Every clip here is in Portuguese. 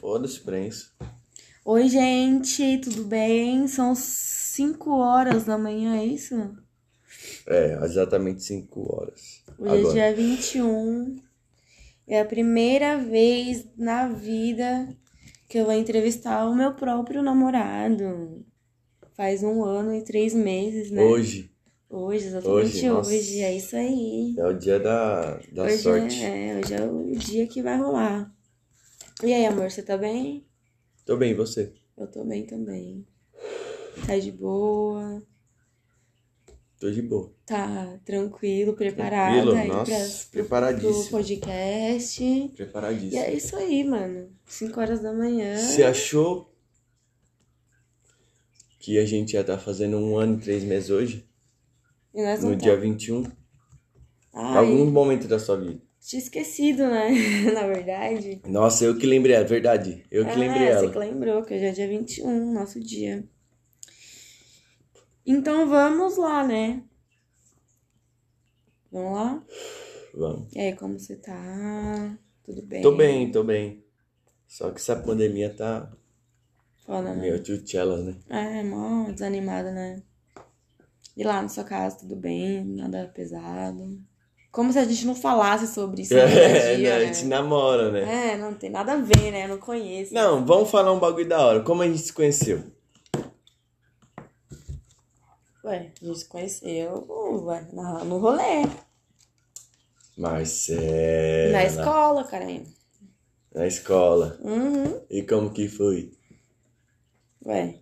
foda-se isso. Oi, gente, tudo bem? São 5 horas da manhã, é isso? É, exatamente 5 horas. Hoje Agora. é dia 21. É a primeira vez na vida que eu vou entrevistar o meu próprio namorado. Faz um ano e três meses, né? Hoje Hoje, exatamente Hoje, hoje. É isso aí. é o dia da, da hoje sorte. É, hoje é o dia que vai rolar. E aí, amor, você tá bem? Tô bem, e você? Eu tô bem também. Tá de boa, Tô de boa. tá tranquilo, preparada Tranquilo? aí Nossa, pras- pro preparadíssimo. podcast. E Preparadíssimo. é isso aí, mano. 5 horas da manhã. Você achou que a gente ia estar fazendo um ano e três meses hoje? E nós não No tá- dia 21? Ai, Algum momento da sua vida? Tinha esquecido, né? Na verdade. Nossa, eu que lembrei, é verdade. Eu que ah, lembrei Você ela. que lembrou, que hoje é dia 21, nosso dia. Então vamos lá, né? Vamos lá? Vamos. E aí, como você tá? Tudo bem? Tô bem, tô bem. Só que essa pandemia tá Foda, né? meio tchutchela, né? É, mó desanimada, né? E lá na sua casa, tudo bem? Nada pesado? Como se a gente não falasse sobre isso dia É, dia, né? A né? gente namora, né? É, não tem nada a ver, né? Eu não conheço. Não, vamos falar um bagulho da hora. Como a gente se conheceu? Ué, a gente se conheceu ué, no rolê. Marcela. Na escola, caramba. Na escola. Uhum. E como que foi? Ué,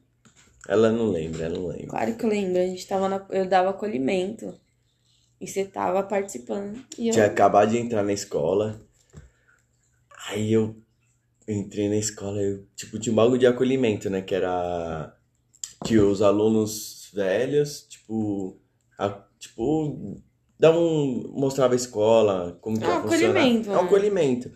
Ela não lembra, ela não lembra. claro que eu lembro. A gente tava na... Eu dava acolhimento. E você tava participando. E eu... Tinha acabado de entrar na escola. Aí eu entrei na escola, eu, tipo, tinha um bagulho de acolhimento, né? Que era que os alunos velhos, tipo, a- tipo, dá um, mostrava a escola, como que Ah, acolhimento, É um né? acolhimento.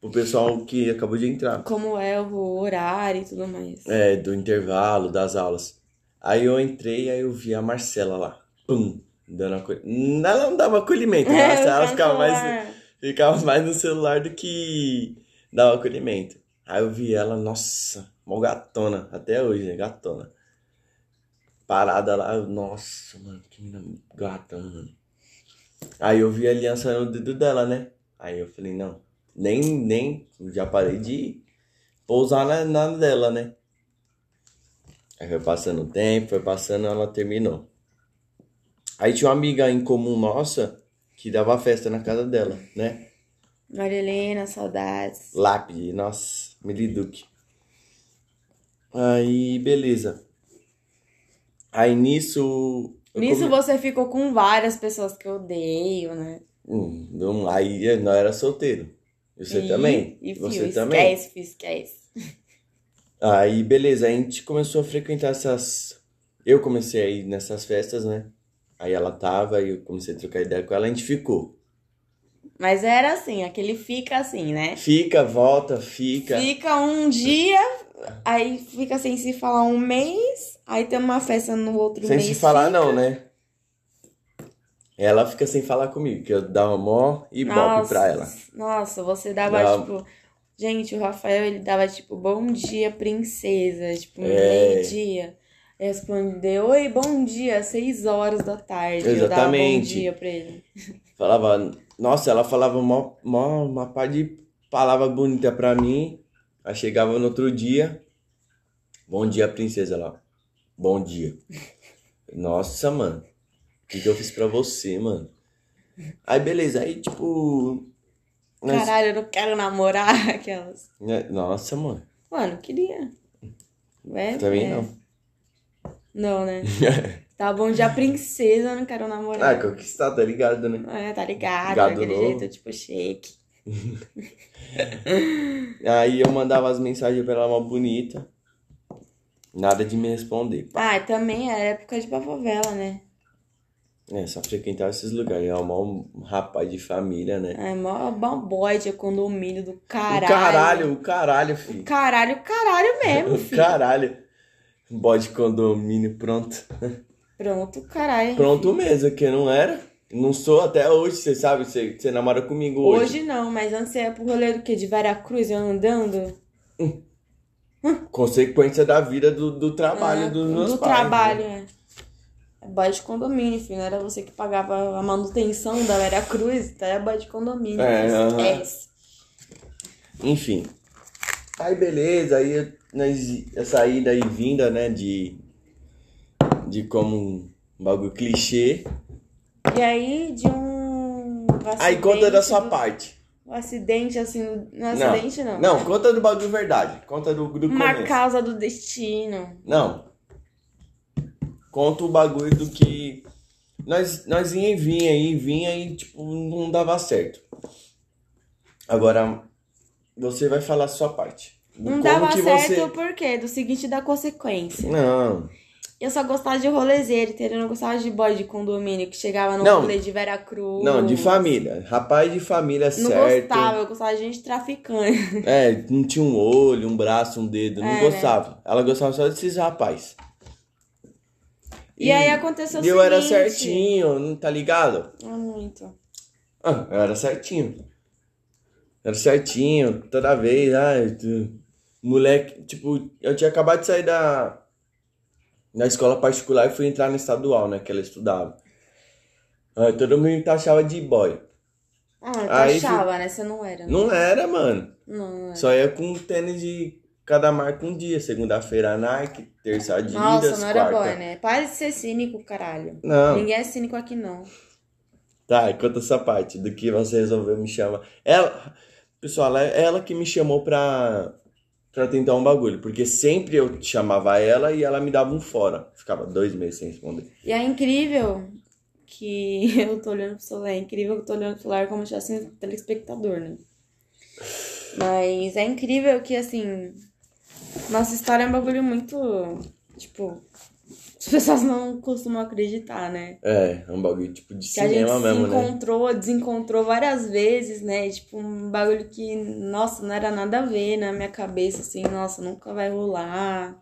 Pro pessoal que acabou de entrar. Como é o horário e tudo mais. É, do intervalo, das aulas. Aí eu entrei, aí eu vi a Marcela lá. Pum! Dando acolhimento. Ela não dava acolhimento? É, ela ficava mais, ficava mais no celular do que dava acolhimento. Aí eu vi ela, nossa, mó gatona, até hoje, né? Gatona. Parada lá, nossa, mano, que menina gata, mano. Aí eu vi a aliança no dedo dela, né? Aí eu falei, não, nem, nem, já parei de pousar na, na dela, né? Aí foi passando o tempo, foi passando, ela terminou. Aí tinha uma amiga em comum nossa que dava festa na casa dela, né? Maria Helena, saudades. Lápide, nossa, Miliduque. Aí, beleza. Aí nisso. eu Nisso come- você ficou com várias pessoas que eu odeio, né? Hum, não- aí nós era solteiro. Você E- também? E, você fio, também? esquece, fio, esquece. Aí, beleza, a gente começou a frequentar essas. Eu comecei a ir nessas festas, né? Aí ela tava, aí eu comecei a trocar ideia com ela, a gente ficou. Mas era assim, aquele fica assim, né? Fica, volta, fica. Fica um dia, aí fica sem se falar um mês, aí tem uma festa no outro Sem mês. se falar, fica. não, né? Ela fica sem falar comigo, que eu dava mó ibope pra ela. Nossa, você dava, Dava. tipo. Gente, o Rafael, ele dava, tipo, bom dia, princesa. Tipo, É. meio-dia. Respondeu, oi, bom dia, seis horas da tarde. Eu dava bom Exatamente. dia pra ele. Falava, nossa, ela falava mó, mó, uma par de palavra bonita pra mim. Aí chegava no outro dia. Bom dia, princesa lá. Bom dia. Nossa, mano. O que, que eu fiz pra você, mano? Aí, beleza. Aí, tipo. nós- Caralho, eu não quero namorar aquelas. né, Nossa, mano. Mano, queria. É, Também é. não. Não, né? Tá bom dia, princesa, eu não quero ah, namorar. conquistar, tá ligado, né? É, tá ligado, Gado daquele novo. jeito, tipo, shake. Aí eu mandava as mensagens pra ela mó bonita. Nada de me responder. Ah, também é época de favela, né? É, só frequentar esses lugares. É um rapaz de família, né? É mó mó boy de condomínio do caralho. O caralho, o caralho, O filho. caralho, o caralho mesmo, O filho. caralho. Bode condomínio, pronto. Pronto, caralho. Pronto mesmo, que não era. Não sou até hoje, você sabe, você, você namora comigo hoje. Hoje não, mas antes você ia pro rolê do quê? De Veracruz, eu andando? Consequência da vida do, do trabalho Ah, dos meus do pais. trabalho, né? é. É boy de condomínio, filho. Não era você que pagava a manutenção da Vera Cruz, tá? É boy de condomínio. É, aham. Esquece. Enfim. Aí beleza, aí essa ida e vinda, né, de, de como um bagulho clichê. E aí, de um. Aí conta da acidente sua do- parte. Um acidente, assim. Não é Não, acidente, não. Não, conta do bagulho verdade. Conta do, do Uma começo. causa do destino. Não. Conta o bagulho do que. Nós, nós ia e vinha, ia e vinha e, tipo, não dava certo. Agora, você vai falar a sua parte. Não dava certo você- por quê? Do seguinte da consequência. Não. Eu só gostava de rolezeiro, entendeu? Eu não gostava de boy de condomínio que chegava no Não. rolê de Veracruz. Não, de família. Rapaz de família Não certo. gostava, eu gostava de gente traficante. É, não tinha um olho, um braço, um dedo. Não É, né? gostava. Ela gostava só desses rapaz. E, aí aconteceu o E eu era seguinte- certinho, não tá ligado? Ah, muito. Ah, eu era certinho. Era certinho, toda vez, tu- moleque, tipo, eu tinha acabado de sair da, da escola particular e fui entrar na estadual, né, que ela estudava. Aí todo mundo me taxava de boy. Ah, Aí achava, né? Você não era. né? Não era, mano. Não, era. Só ia com tênis de cada marca um dia. Segunda-feira Nike, terça Adidas, Nossa, não era quarta... boy, né? Para de ser cínico, caralho. Não. Ninguém é cínico aqui, não. Tá, conta essa parte do que você resolveu me chamar. Ela, pessoal, é ela que me chamou pra, pra tentar um bagulho. Porque sempre eu chamava ela e ela me dava um fora. Ficava dois meses sem responder. E é incrível que eu tô olhando pro celular. É incrível que eu tô olhando pro celular como se tivesse um telespectador, né? Mas é incrível que, assim, nossa história é um bagulho muito. Tipo, as pessoas não costumam acreditar, né? É, é um bagulho tipo de Que a gente cinema se mesmo, né? encontrou, desencontrou várias vezes, né? Tipo, um bagulho que, nossa, não era nada a ver na minha cabeça, assim, nossa, nunca vai rolar.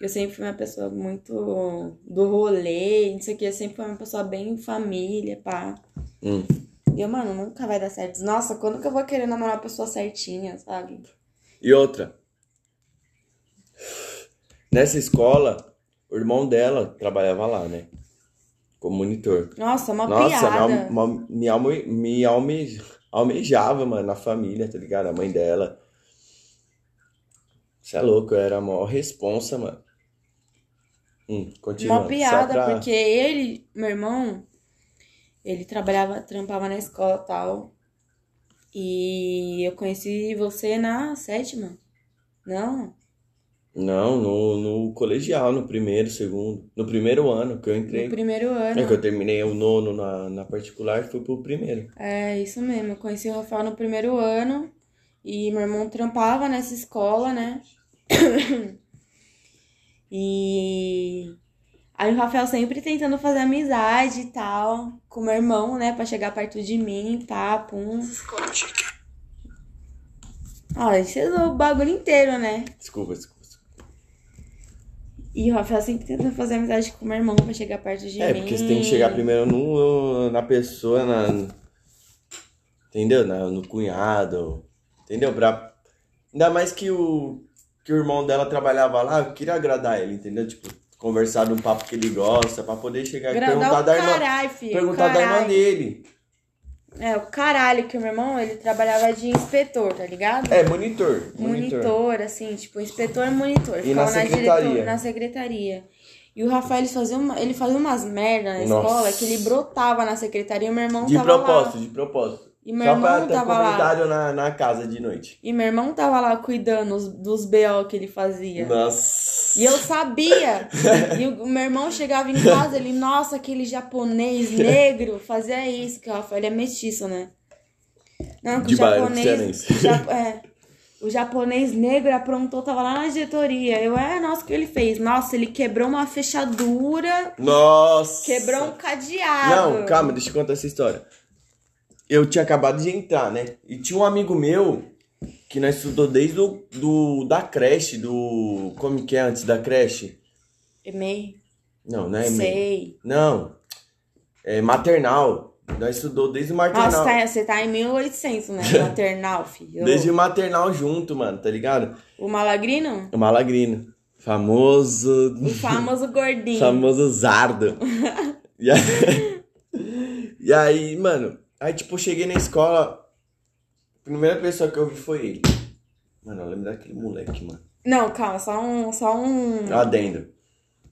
Eu sempre fui uma pessoa muito do rolê, não sei o que, eu sempre fui uma pessoa bem família, pá. Hum. E eu, mano, nunca vai dar certo. Nossa, quando que eu vou querer namorar uma pessoa certinha, sabe? E outra. Nessa escola, o irmão dela trabalhava lá, né? Como monitor. Nossa, uma Nossa, piada. alme- me, alme- me alme- almejava, mano, na família, tá ligado? A mãe dela. Você é louco, eu era a maior responsa, mano. Hum, continua. Uma piada, pra- porque ele, meu irmão, ele trabalhava, trampava na escola e tal. E eu conheci você na sétima. Não? Não, no, no colegial, no primeiro, segundo. No primeiro ano que eu entrei. No primeiro É ano. que eu terminei o nono na, na particular e fui pro primeiro. É, isso mesmo. Eu conheci o Rafael no primeiro ano. E meu irmão trampava nessa escola, né? E aí o Rafael sempre tentando fazer amizade e tal com meu irmão, né? Pra chegar perto de mim, pá, pum. Ah, isso é o bagulho inteiro, né? Desculpa, desculpa. E o Rafael sempre tentando fazer amizade com meu irmão pra chegar perto de É, mim. porque você tem que chegar primeiro no, na pessoa, na. Entendeu? Na, no cunhado. Entendeu? Pra... Ainda mais que o, que o irmão dela trabalhava lá, eu queria agradar ele, entendeu? Tipo, conversar de um papo que ele gosta, pra poder chegar e perguntar o da irmã. filho. Perguntar da irmã dele. É, o caralho que o meu irmão, ele trabalhava de inspetor, tá ligado? É, monitor. Monitor. Monitor, assim, tipo, inspetor e monitor. E na secretaria? diretor- na secretaria. E o Rafael, ele fazia, uma, ele fazia umas merda na Nossa. escola que ele brotava na secretaria e meu irmão De tava propósito, lá. de propósito. E meu Só pra ter tava lá. na, na casa de noite. E meu irmão tava lá cuidando os- dos BO que ele fazia. Nossa. E eu sabia. E o meu irmão chegava em casa, ele, nossa, aquele japonês negro fazia isso, que o Rafael ele é mestiço, né? Não, que o japonês. cearense. ja- é, o japonês negro aprontou, tava lá na diretoria. Eu, é, nossa, o que ele fez? Nossa, ele quebrou uma fechadura, Nossa. quebrou um cadeado. Não, calma, deixa eu contar essa história. Eu tinha acabado de entrar, né? E tinha um amigo meu que nós estudou desde o, do, da creche, do... Como que é antes da creche? E-mail. Não, não é e-mail. Sei. Não. É maternal. Nós estudou desde o maternal. Nossa, tá- você tá em 1800, né? Maternal, filho. Desde o maternal junto, mano, tá ligado? O Malagrino? O Malagrino. Famoso. O famoso gordinho. famoso Zardo. e, aí, e aí, mano, aí tipo, cheguei na escola. Primeira pessoa que eu vi foi ele. Mano, eu lembro daquele moleque, mano. Não, calma, só um. Só um. Adendo.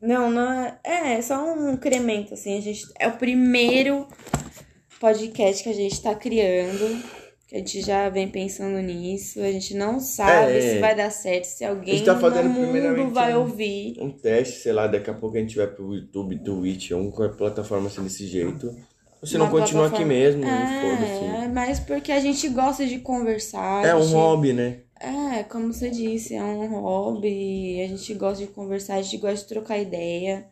Não, não é. É, só um incremento, assim. A gente, é o primeiro podcast que a gente tá criando. Que a gente já vem pensando nisso. A gente não sabe É. se vai dar certo, se alguém A gente tá fazendo no mundo vai um- ouvir. Um teste, sei lá, daqui a pouco a gente vai pro YouTube, Twitch, alguma plataforma assim desse jeito. Você não Uma continua aqui mesmo, É, foda-se. é, mas porque a gente gosta de conversar. É um gente- hobby, né? É, como você disse, é um hobby, a gente gosta de conversar, a gente gosta de trocar ideia.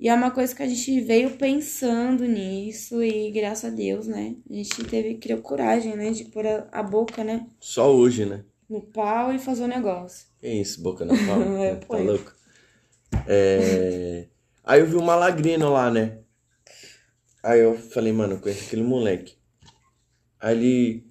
E é uma coisa que a gente veio pensando nisso e graças a Deus, né? A gente teve, criou coragem, né? De pôr a, a boca, né? Só hoje, né? No pau e fazer o negócio. Que isso, boca na palma. É, tá louco? É... Aí eu vi um malagrino lá, né? Aí eu falei, mano, eu conheço aquele moleque. Aí ele.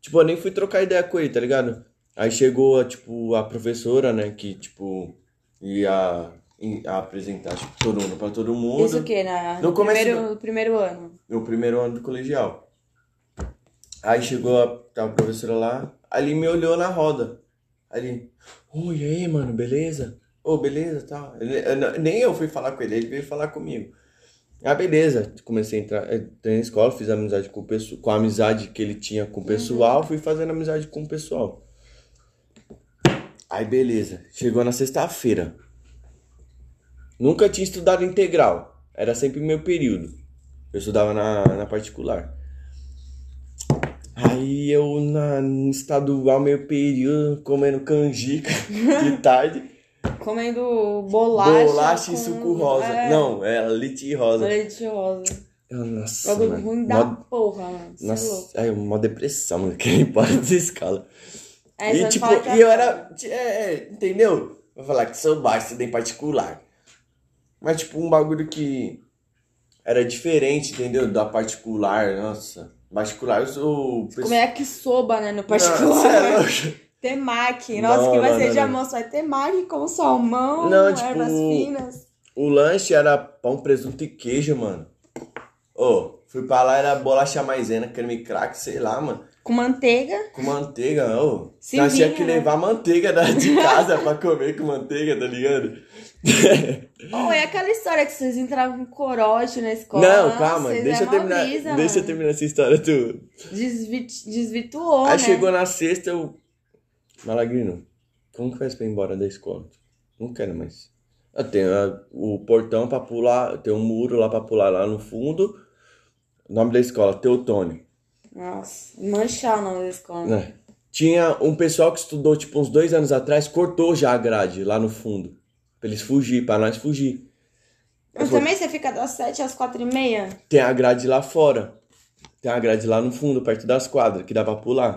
Tipo, eu nem fui trocar ideia com ele, tá ligado? Aí chegou, tipo, a professora, né? Que, tipo, ia, ia apresentar, tipo, todo mundo pra todo mundo. Isso o quê? Na, No no, primeiro, no primeiro ano. no primeiro ano do colegial. Aí chegou a, a professora lá, ali me olhou na roda. Ali, oi, e aí, mano, beleza? Ô, beleza, tal. Ele- eu não- nem eu fui falar com ele, ele veio falar comigo. Ah, beleza. Comecei a entrar, entrei na escola, fiz amizade com o pessoal, com a amizade que ele tinha com o pessoal, fui fazendo amizade com o pessoal. Aí, beleza. Chegou na sexta-feira. Nunca tinha estudado integral. Era sempre meu período. Eu estudava na, na particular. Aí eu na no estadual, meio período, comendo canjica de tarde. Comendo bolacha. bolacha e com- suco rosa. É, Não, era leite rosa. Leite rosa. Nossa, Bagulho mano. ruim da Mó- porra, mano. É. Nossa, aí uma depressão, mano, que nem para de escala. Aí e tipo, e eu é- era, é, é, entendeu? Vou falar que sou baixo, estudei particular. Mas tipo, um bagulho que era diferente, entendeu? Da particular, nossa. Particular, eu sou... Como é que soba, né? No particular. é. Temaki. Nossa, Não, que vai não, ser não, de almoço? Vai temaki com salmão, Não, tipo, ervas finas. O lanche era pão, presunto e queijo, mano. Ô, fui pra lá, era bolacha maisena, creme crack, sei lá, mano. Com manteiga. Com manteiga, ô. Se Nós tinha que né? levar manteiga da- de casa pra comer com manteiga, tá ligado? Oh, é aquela história que vocês entravam com corote na escola. Não, calma, deixa eu terminar. brisa, deixa eu terminar essa história tu. Desvi- Desvirtuou, Aí né? chegou na sexta, eu. Malagrino, como que faz pra ir embora da escola? Não quero mais. Eu tenho ah, o portão pra pular, tem um muro lá pra pular lá no fundo. O nome da escola, Teutônio. Nossa, manchar o nome da escola. né? Tinha um pessoal que estudou, tipo, uns dois anos atrás, cortou já a grade lá no fundo. Pra eles fugir, pra nós fugir. Mas também você fica das 7 às 4 e meia? Tem a grade lá fora. Tem a grade lá no fundo, perto das quadras, que dá pra pular.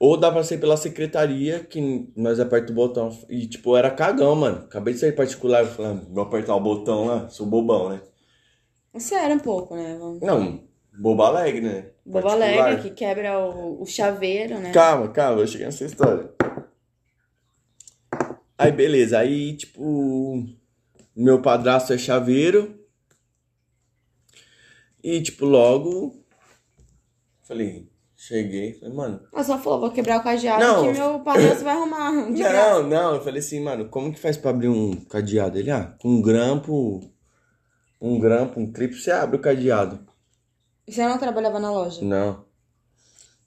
Ou dá pra sair pela secretaria, que nós aperta o botão. E, tipo, era cagão, mano. Acabei de sair particular, falei, ah, vou apertar o botão lá, sou bobão, né? Você era um pouco, né? Vamos- Não, bobo alegre, né? Boba Particular. alegre que quebra o, o chaveiro, né? Calma, calma, eu cheguei nessa história. Aí, beleza, aí, tipo, meu padrasto é chaveiro. E, tipo, logo, falei, cheguei, falei, mano, Eu só falou, vou quebrar o cadeado Não. que meu padrasto vai arrumar. De graça. não, não, eu falei assim, mano, como que faz pra abrir um cadeado? Ele, ah, com um grampo, um grampo, um clipe, você abre o cadeado. Você não trabalhava na loja? Não,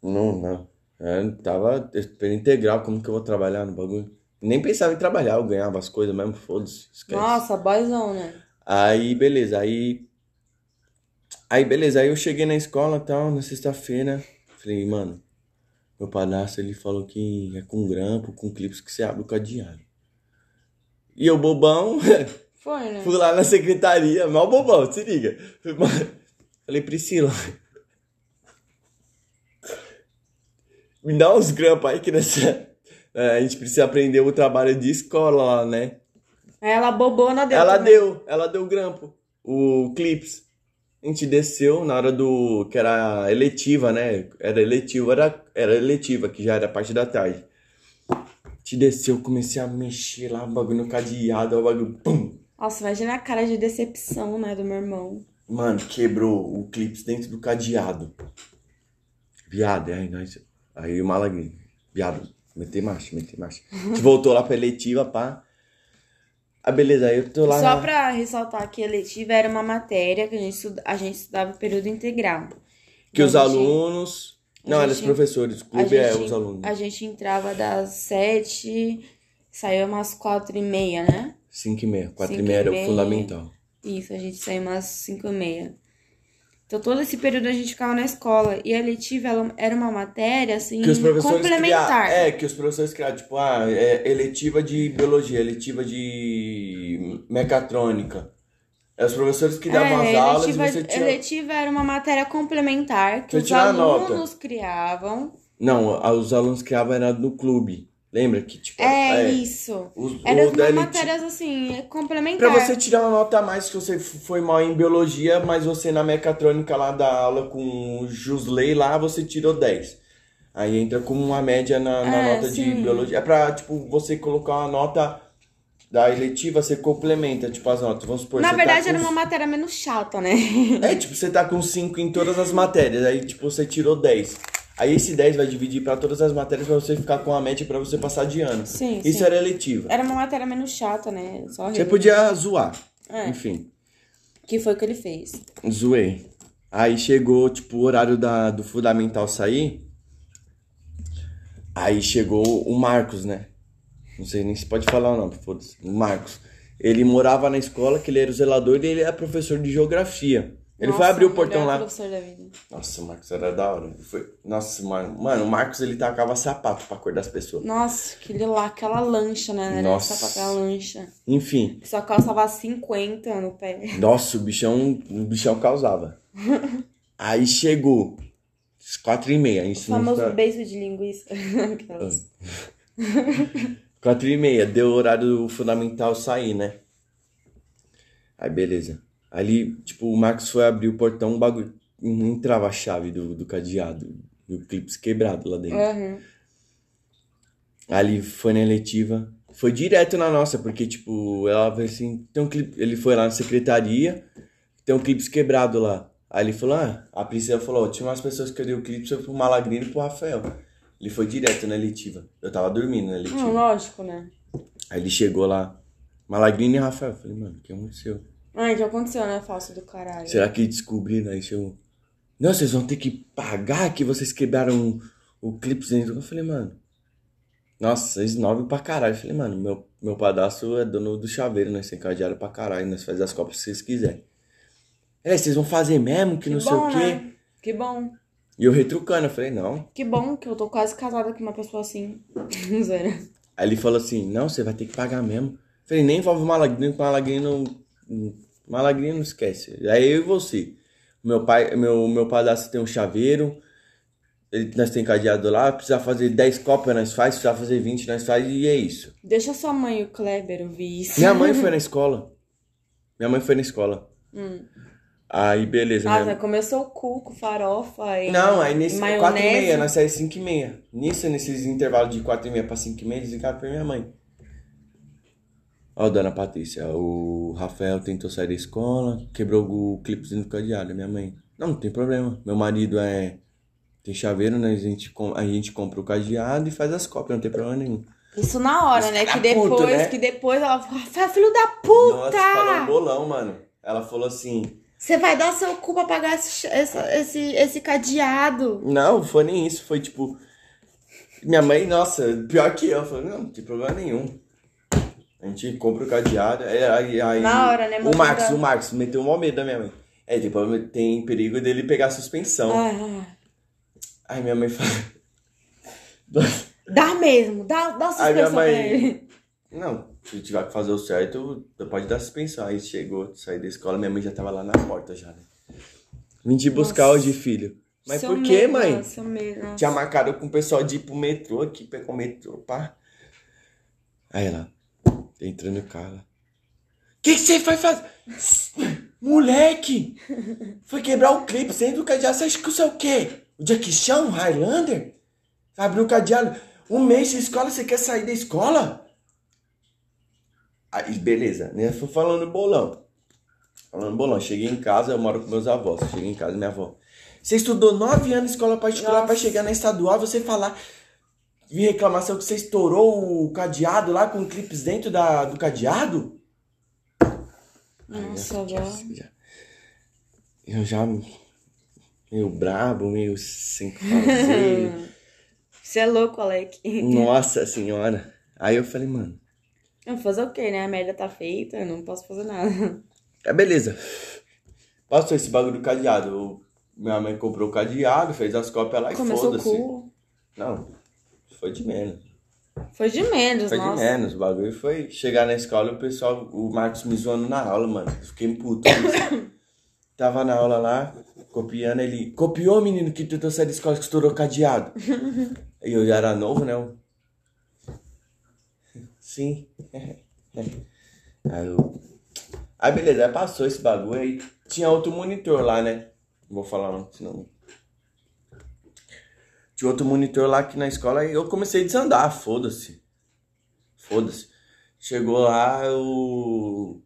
não, não. É, tava integral, como que eu vou trabalhar no bagulho? Nem pensava em trabalhar, eu ganhava as coisas mesmo, foda-se, esquece. Nossa, boyzão, né? Aí, beleza, aí. Aí, beleza, aí eu cheguei na escola e tal, na sexta-feira. Falei, mano, meu padrasto ele falou que é com grampo, com clipes que você abre o cadeado. E eu, bobão, Foi, né? fui lá na secretaria, mal bobão, se liga. Falei, Priscila, me dá uns grampos aí que nessa. é, A gente precisa aprender o trabalho de escola lá, né? Ela bobona deu. ela também. deu, ela deu o grampo, o clips. A gente desceu na hora do. que era eletiva, né? Era eletiva, era, era eletiva, que já era parte da tarde. Gente desceu, comecei a mexer lá, o bagulho no cadeado, o bagulho. Pum! Nossa, imagina a cara de decepção, né, do meu irmão. Mano, quebrou o clipe dentro do cadeado. Viado, aí nós. Aí o Malagrinho. Viado, meter marcha, meter marcha. A gente voltou lá pra eletiva, pá. Ah, beleza, eu tô lá. Só na- pra ressaltar que a eletiva era uma matéria que a gente, estuda- a gente estudava período integral. Que os A gente- alunos. Não, eram os professores. O clube é gente- os alunos. A gente entrava das sete, saía umas quatro e meia, né? 5 e meia. 4 e Cinco meia e era o meia. fundamental. Isso, a gente saía umas cinco e meia. Então, todo esse período a gente ficava na escola. E a letiva ela era uma matéria, assim, Que os professores complementar. criaram. É, que os professores criaram, tipo, ah, é eletiva de biologia, eletiva de mecatrônica. É os professores que davam É, as aulas e eletiva, você tinha. eletiva era uma matéria complementar que Você os alunos criavam. Não, os alunos criavam era no clube. Lembra que, tipo. É, isso. os- Eram eleti- matérias, assim, Pra complementares. você tirar uma nota a mais se você foi mal em biologia, mas você na mecatrônica lá da aula com o Jusley lá, você tirou 10. Aí entra como uma média na, na É, nota de sim. biologia. É pra, tipo, você colocar uma nota da eletiva, você complementa, tipo, as notas. Vamos supor, Na você verdade, tá era com... uma matéria menos chata, né? É, tipo, você tá com 5 em todas as matérias, aí, tipo, você tirou 10. Aí esse 10 vai dividir pra todas as matérias pra você ficar com a média pra você passar de ano. Sim, Isso sim. era eletiva. Era uma matéria menos chata, né? Só Você podia zoar. É. Enfim. Que foi o que ele fez. Zoei. Aí chegou, tipo, o horário da, do fundamental sair. Aí chegou o Marcos, né? Não sei nem se pode falar o nome, foda-se. O Marcos. Ele morava na escola, que ele era o zelador e ele era professor de geografia. Ele foi Nossa, abrir o portão lá. professor da vida. Nossa, o Marcos era da hora. Ele Foi... Nossa, mano. Mano, o Marcos ele tacava sapato pra acordar as pessoas. Nossa, aquele lá, aquela lancha, né? Era Nossa. Só aquela lancha. Enfim. Só calçava 50 no pé. Nossa, o bichão, o bichão causava. Aí chegou. Quatro e meia. O famoso beijo de linguiça. Aquelas. Quatro e meia, deu o horário fundamental sair, né? Aí, beleza. Ali, tipo, o Marcos foi abrir o portão, o bagulho. Não entrava a chave do, do cadeado. E o clipe quebrado lá dentro. Uhum. Ali foi na eletiva. Foi direto na nossa, porque, tipo, ela veio assim. Tem um clipe. Ele foi lá na secretaria, tem um clipe quebrado lá. Aí ele falou: Ah, a Priscila falou: tinha umas pessoas que eu dei o clipe foi pro Malagrino e pro Rafael. Ele foi direto na eletiva. Eu tava dormindo na eletiva. Não, lógico, né? Aí ele chegou lá, Malagrino e Rafael. Eu falei, mano, o que aconteceu? Ai, que aconteceu, né? Falso do caralho. Será que descobriram? Aí chegou. Não, vocês vão ter que pagar que vocês quebraram o, clipe dentro. Eu falei, mano. Nossa, esnobe pra caralho. Eu falei, mano, meu, meu padastro é dono do chaveiro, nós tem cadeado pra caralho, nós fazemos as copas que vocês quiserem. É, vocês vão fazer mesmo, que, Que não sei bom, o quê. né? Que bom. E eu retrucando, eu falei, não. Que bom que eu tô quase casada com uma pessoa assim. Aí ele falou assim, não, você vai ter que pagar mesmo. Eu falei, nem envolve o Malagrino, que o Malagrino. Malagrino não esquece. Aí eu e você. Meu pai, meu, meu padastro tem um chaveiro. Ele, nós tem cadeado lá. Precisa fazer 10 cópias, nós faz. Precisa fazer 20, nós faz. E é isso. Deixa sua mãe e o Kleber ouvir isso. Minha mãe foi na escola. Minha mãe foi na escola. Hum. Aí, beleza. Minha- começou o cuco, farofa e Não, aí nesse 4 e meia, nós saímos 5 e meia. Nisso, nesses intervalos de 4 e meia pra 5 e meia, desligaram pra minha mãe. Ó, dona Patrícia, o Rafael tentou sair da escola, quebrou o clipezinho do cadeado, minha mãe. Não, não tem problema. Meu marido é. Tem chaveiro, né? A gente, a gente compra o cadeado e faz as cópias, não tem problema nenhum. Isso na hora, né? Que Filha da puta, depois, né? que depois ela falou, Rafael, filho da puta! Nossa, falou um bolão, mano. Ela falou assim. Você vai dar seu cu pra pagar esse, essa- esse, esse cadeado. Não, foi nem isso, foi tipo. Minha mãe, nossa, pior que eu. Falei, não, não tem problema nenhum. A gente compra o cadeado. Aí, aí, aí- Na hora, né, O? Marcos, o Marcos meteu o maior medo da minha mãe. É, tipo, tem perigo dele pegar suspensão. Ah, Aí minha mãe fala. dá mesmo, dá, dá Aí minha suspensão pra mãe. Não, se tiver que fazer o certo, pode dar suspensão. Aí chegou, saí da escola, minha mãe já tava lá na porta já, né? Vim te buscar Nossa. hoje, filho. Mas Seu por que, mãe? Medo. Tinha marcado com o pessoal de ir pro metrô aqui, pegou o metrô, pá. Aí ela, entrando no carro. O que que você foi fazer? Moleque! Foi quebrar o clipe, sem do cadeado. Você acha que você é o quê? O Jackie Chan, o Highlander? Abriu o cadeado. Um mês de escola, você quer sair da escola? Aí, beleza, né? Fui falando bolão. Falando bolão. Cheguei em casa, eu moro com meus avós. Cheguei em casa, minha avó. Você estudou nove anos em escola particular pra chegar na estadual, você falar. Vi reclamação que você estourou o cadeado lá com clipes dentro da, do cadeado? Nossa, Aí, avó. já- Eu já. Meio brabo, meio sem fazer. Você é louco, Alec. Nossa senhora. Aí eu falei, mano. Eu vou fazer o quê, né? A merda tá feita, eu não posso fazer nada. É beleza. Passou esse bagulho do cadeado. Eu- Minha mãe comprou o cadeado, fez as cópias lá e Começou o foda-se. Não, foi de menos. Foi de menos, Foi de nossa. menos. O bagulho foi chegar na escola e o pessoal, o Marcos me zoando na aula, mano. Fiquei puto. Tava na aula lá, copiando ele. Copiou, menino, que tentou sair da escola que estourou cadeado. E eu já era novo, né? Sim. Aí eu. Aí beleza, aí passou esse bagulho aí. Tinha outro monitor lá, né? Não vou falar não, senão. Tinha outro monitor lá aqui na escola e eu comecei a desandar, foda-se. Foda-se. Chegou lá, o.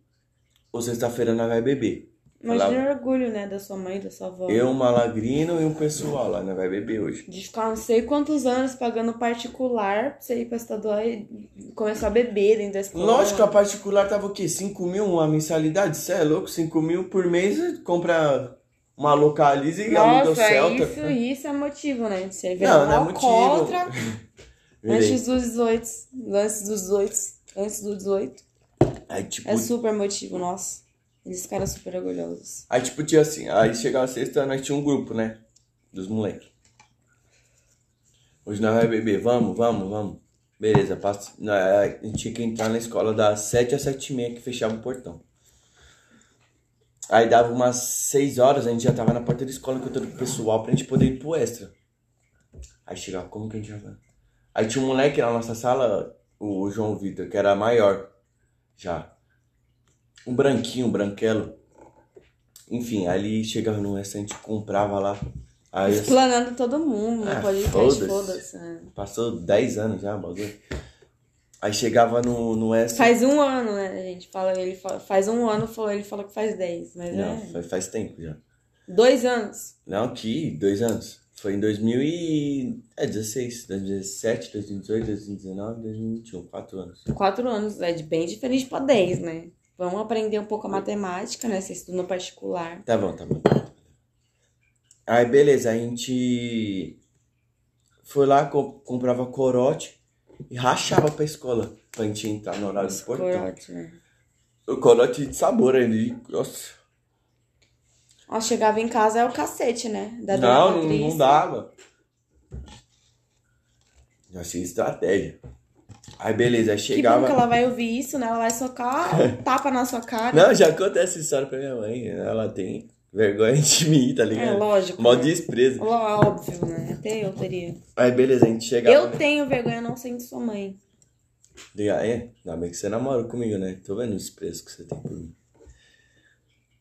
O sexta-feira nós vai beber. Imagina Falava, o orgulho, né, da sua mãe, da sua avó. eu, um Malagrino e um pessoal lá, nós vai beber hoje. De ficar não sei quantos anos pagando particular pra você ir pra estadual e começar a beber dentro da escola. Lógico, a particular tava o quê? 5 mil uma mensalidade? Você é louco? 5 mil por mês, compra uma localize e aluga o Nossa, Celta. isso, isso é motivo, né? Você Não, virar não é um motivo. alcoólatra antes dos 18. Antes dos 18. Antes dos 18. Aí tipo, É super motivo, nossa. Eles ficaram super orgulhosos. aí tipo tinha assim, aí chegava sexta, nós tinha um grupo, né? Dos moleques. Hoje nós vai beber, vamos, vamos, vamos. Beleza, passa, a gente tinha que entrar na escola das 7 às 7 e meia que fechava o portão. Aí dava umas 6 horas, a gente já tava na porta da escola com o pessoal pra gente poder ir pro extra. Aí chegava, como que a gente vai? Aí tinha um moleque na nossa sala, o João Vitor, que era maior já. Um branquinho, um branquelo. Enfim, aí ele chegava no extra, a gente comprava lá. Aí eu- Explanando todo mundo, Ah, não pode foda-se. foda-se. né? passou 10 anos já bagulho. Aí chegava no, no extra. Faz um ano, né? A gente fala, ele fala, faz um ano, ele falou que faz 10, mas Não, é. faz, faz tempo já. Dois anos. Não, que dois anos. Foi em 2016, 2017, 2018, 2019, 2021, quatro anos. Quatro anos, é bem diferente pra 10, né? Vamos aprender um pouco a matemática, né? Você estuda no particular. Tá bom, tá bom. Aí beleza, a gente foi lá, co- comprava corote e rachava pra escola. Pra gente entrar no horário do portão. Corote, né? O corote de sabor e- Nossa. Ó, chegava em casa é o cacete, né? Da dona Não, não, Patrícia. não dava. Já achei estratégia. Aí beleza, aí Que bom chegava. que ela vai ouvir isso, né? Ela vai socar um tapa na sua cara. Não, já conta essa história pra minha mãe. Ela tem vergonha de mim, tá É ligado? lógico. Mó né? desprezo. Ó, Óbvio, né? Até eu teria. Aí beleza, a gente chegava. Eu tenho vergonha, não sendo sua mãe. Liga, é? Ainda bem que você namora comigo, né? Tô vendo o desprezo que você tem por mim.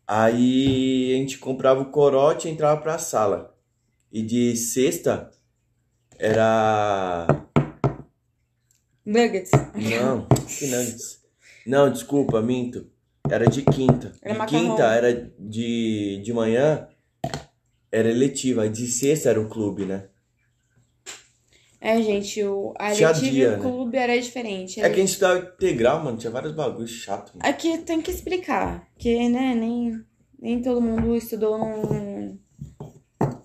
Aí a gente comprava o corote e entrava pra sala. E de sexta era. Nuggets. Não, que nuggets. Não, desculpa, minto. Era de quinta. Era de macarrão. quinta era de, de manhã, era eletiva. De sexta era o clube, né? É, gente, o, a Tinha eletiva dia, e o né? clube era diferente. É que a gente estudava integral, mano. Tinha vários bagulhos chatos. mano. Aqui tem que explicar, que, né, nem, nem todo mundo estudou num...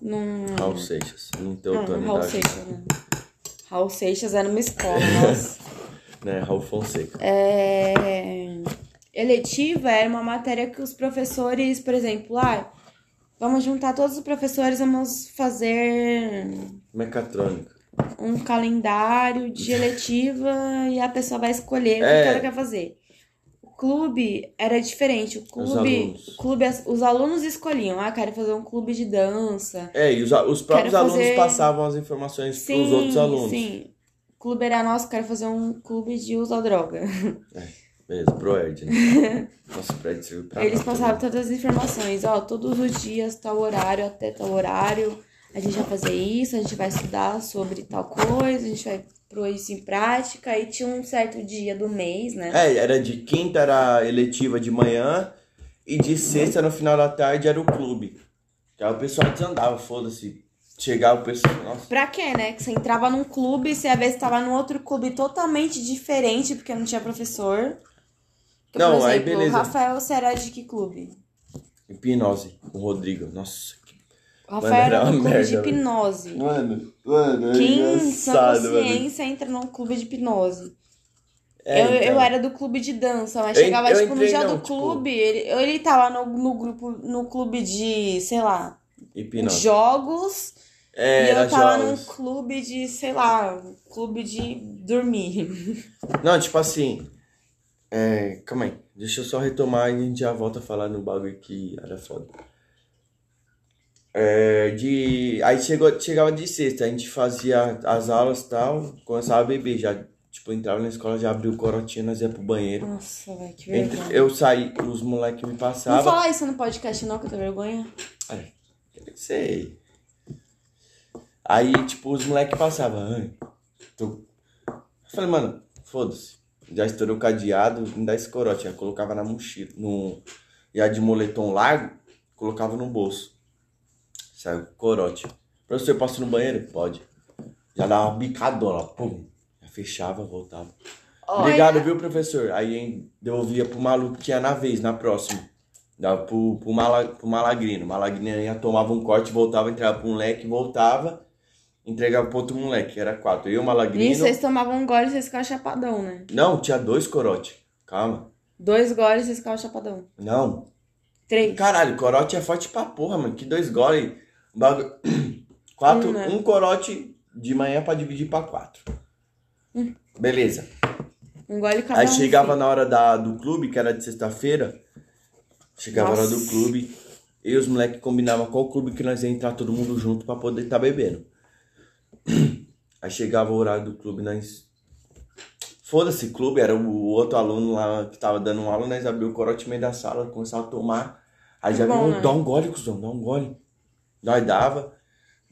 num... Raul Seixas. Não tem Não, no Raul. Seixas, né? Raul Seixas era uma escola, nossa. Né? Raul Fonseca. É... Eletiva era uma matéria que os professores, por exemplo, ah, vamos juntar todos os professores, vamos fazer Mecatrônica. um calendário de eletiva e a pessoa vai escolher o que É. ela quer fazer. O clube era diferente. O clube, alunos. o clube, os alunos escolhiam. Ah, quero fazer um clube de dança. É, e os, os próprios alunos fazer- passavam as informações para os outros alunos. sim. O clube era nosso, quero fazer um clube de uso à droga. Beleza, Proerd, né? Nossa, o prédio serviu pra Eles nada, passavam né? todas as informações, ó, todos os dias, tal horário até tal horário, a gente vai fazer isso, a gente vai estudar sobre tal coisa, a gente vai pôr isso em prática, e tinha um certo dia do mês, né? É, era de quinta era eletiva de manhã e de sexta no final da tarde era o clube. Que aí o pessoal desandava, foda-se. Chegava o pessoal. Nossa. Pra quê, né? Que você entrava num clube e você às vezes tava num outro clube totalmente diferente, porque não tinha professor. Porque, Não, por aí exemplo, beleza. Rafael, era de que clube? Hipnose com o Rodrigo. Nossa. Rafael era era do uma clube de merda, velho. hipnose. Mano, mano, é Quem em sã engraçado, mano. consciência entra num clube de hipnose? É, eu, então. eu era do clube de dança, mas Eu- chegava, eu tipo, no entrei, dia não, do tipo- clube, ele, ele tava no, no grupo, no clube de, sei lá, Hipnose. jogos, É, e eu tava jogos. num clube de, sei lá, clube de dormir. Não, tipo assim. É, calma aí. Deixa eu só retomar e a gente já volta a falar no bagulho que era foda. É, de, aí chegou, chegava de sexta, a gente fazia as aulas e tal, começava a beber. Já, tipo, entrava na escola, já abriu o corotinho, nós ia pro banheiro. Nossa, velho, que Entre, vergonha. eu saí, os moleques me Não passavam. fala isso no podcast não, que eu tenho vergonha. É, sei. Aí, tipo, os moleques passavam. "Ai, tô-" Eu falei, mano, foda-se. Já estourou o cadeado, dá esse corote. Aí colocava na mochila. No... Já de moletom largo, colocava no bolso. Saiu o corote. Professor, posso ir no banheiro? Pode. Já dava uma bicadona, pum. Já fechava, voltava. Obrigado, viu, professor? Aí hein, devolvia pro maluco que tinha na vez, na próxima. Dava pro, pro, mala, pro malagrino. O malagrino ia, tomava um corte, voltava, entregava pro moleque, voltava, entregava pro outro moleque, era quatro. Eu, o malagrino. Nisso, vocês tomavam um gole e vocês ficavam chapadão, né? Não, tinha dois corote. Calma. Dois goles e vocês ficavam chapadão. Não. Três. Caralho, corote é forte pra porra, mano. Que dois gole. Bagu... Quatro, Um, né? um corote de manhã pra dividir pra quatro. Beleza. Um gole cada Aí chegava na hora da, do clube, que era de sexta-feira. Chegava a hora do Nossa. clube. E os moleques combinavam qual clube que nós ia entrar todo mundo junto pra poder estar bebendo. Aí chegava o horário do clube, nós. Foda-se, clube, era o outro aluno lá que tava dando aula, nós abriu o corote no meio da sala, começava a tomar. Aí já viu, né? dá um gole, cuzão, dá um gole. Nós dava,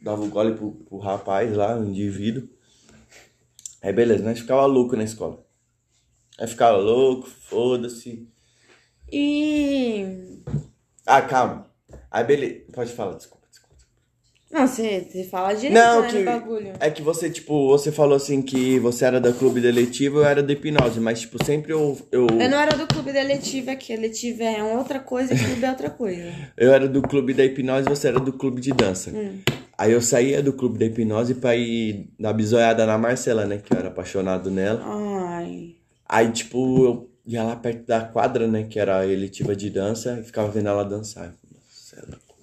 dava o gole pro, pro rapaz lá, o indivíduo. Aí beleza, nós ficava louco na escola. Aí ficava louco, foda-se. E. Ah, calma. Aí beleza, pode falar, desculpa. Não, você, você fala direito, Não, né, que bagulho. é que você, tipo, você falou assim que você era da clube da eletiva, eu era da hipnose, mas, tipo, sempre eu, eu, Eu não era do clube da eletiva aqui. Eletiva é uma outra coisa e clube é outra coisa. eu era do clube da hipnose e você era do clube de dança. Hum. Aí eu saía do clube da hipnose pra ir na bisoiada na Marcela, né, que eu era apaixonado nela. Ai. Aí, tipo, eu ia lá perto da quadra, né, que era a eletiva de dança, e ficava vendo ela dançar.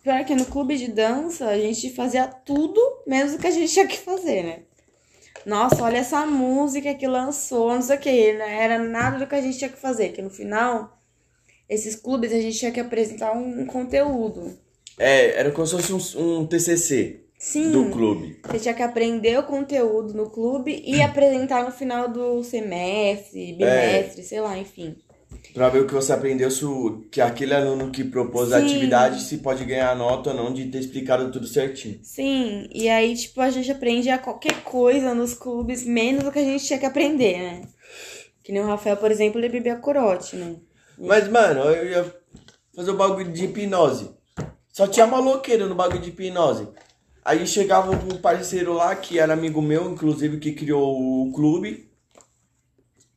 Pior que no clube de dança a gente fazia tudo menos o que a gente tinha que fazer, né? Nossa, olha essa música que lançou, não sei o que, né? Era nada do que a gente tinha que fazer, que no final, esses clubes a gente tinha que apresentar um, um conteúdo. É, era como se fosse um, um TCC Sim. do clube. Você tinha que aprender o conteúdo no clube e apresentar no final do semestre, bimestre, sei lá, enfim. Pra ver o que você aprendeu, se o- que aquele aluno que propôs a Sim. atividade se pode ganhar nota ou não de ter explicado tudo certinho. Sim, e aí, tipo, a gente aprende a qualquer coisa nos clubes, menos o que a gente tinha que aprender, né? Que nem o Rafael, por exemplo, ele bebia corote, né? Mas, mano, eu ia fazer o bagulho de hipnose. Só tinha maloqueiro no bagulho de hipnose. Aí chegava um parceiro lá, que era amigo meu, inclusive, que criou o clube.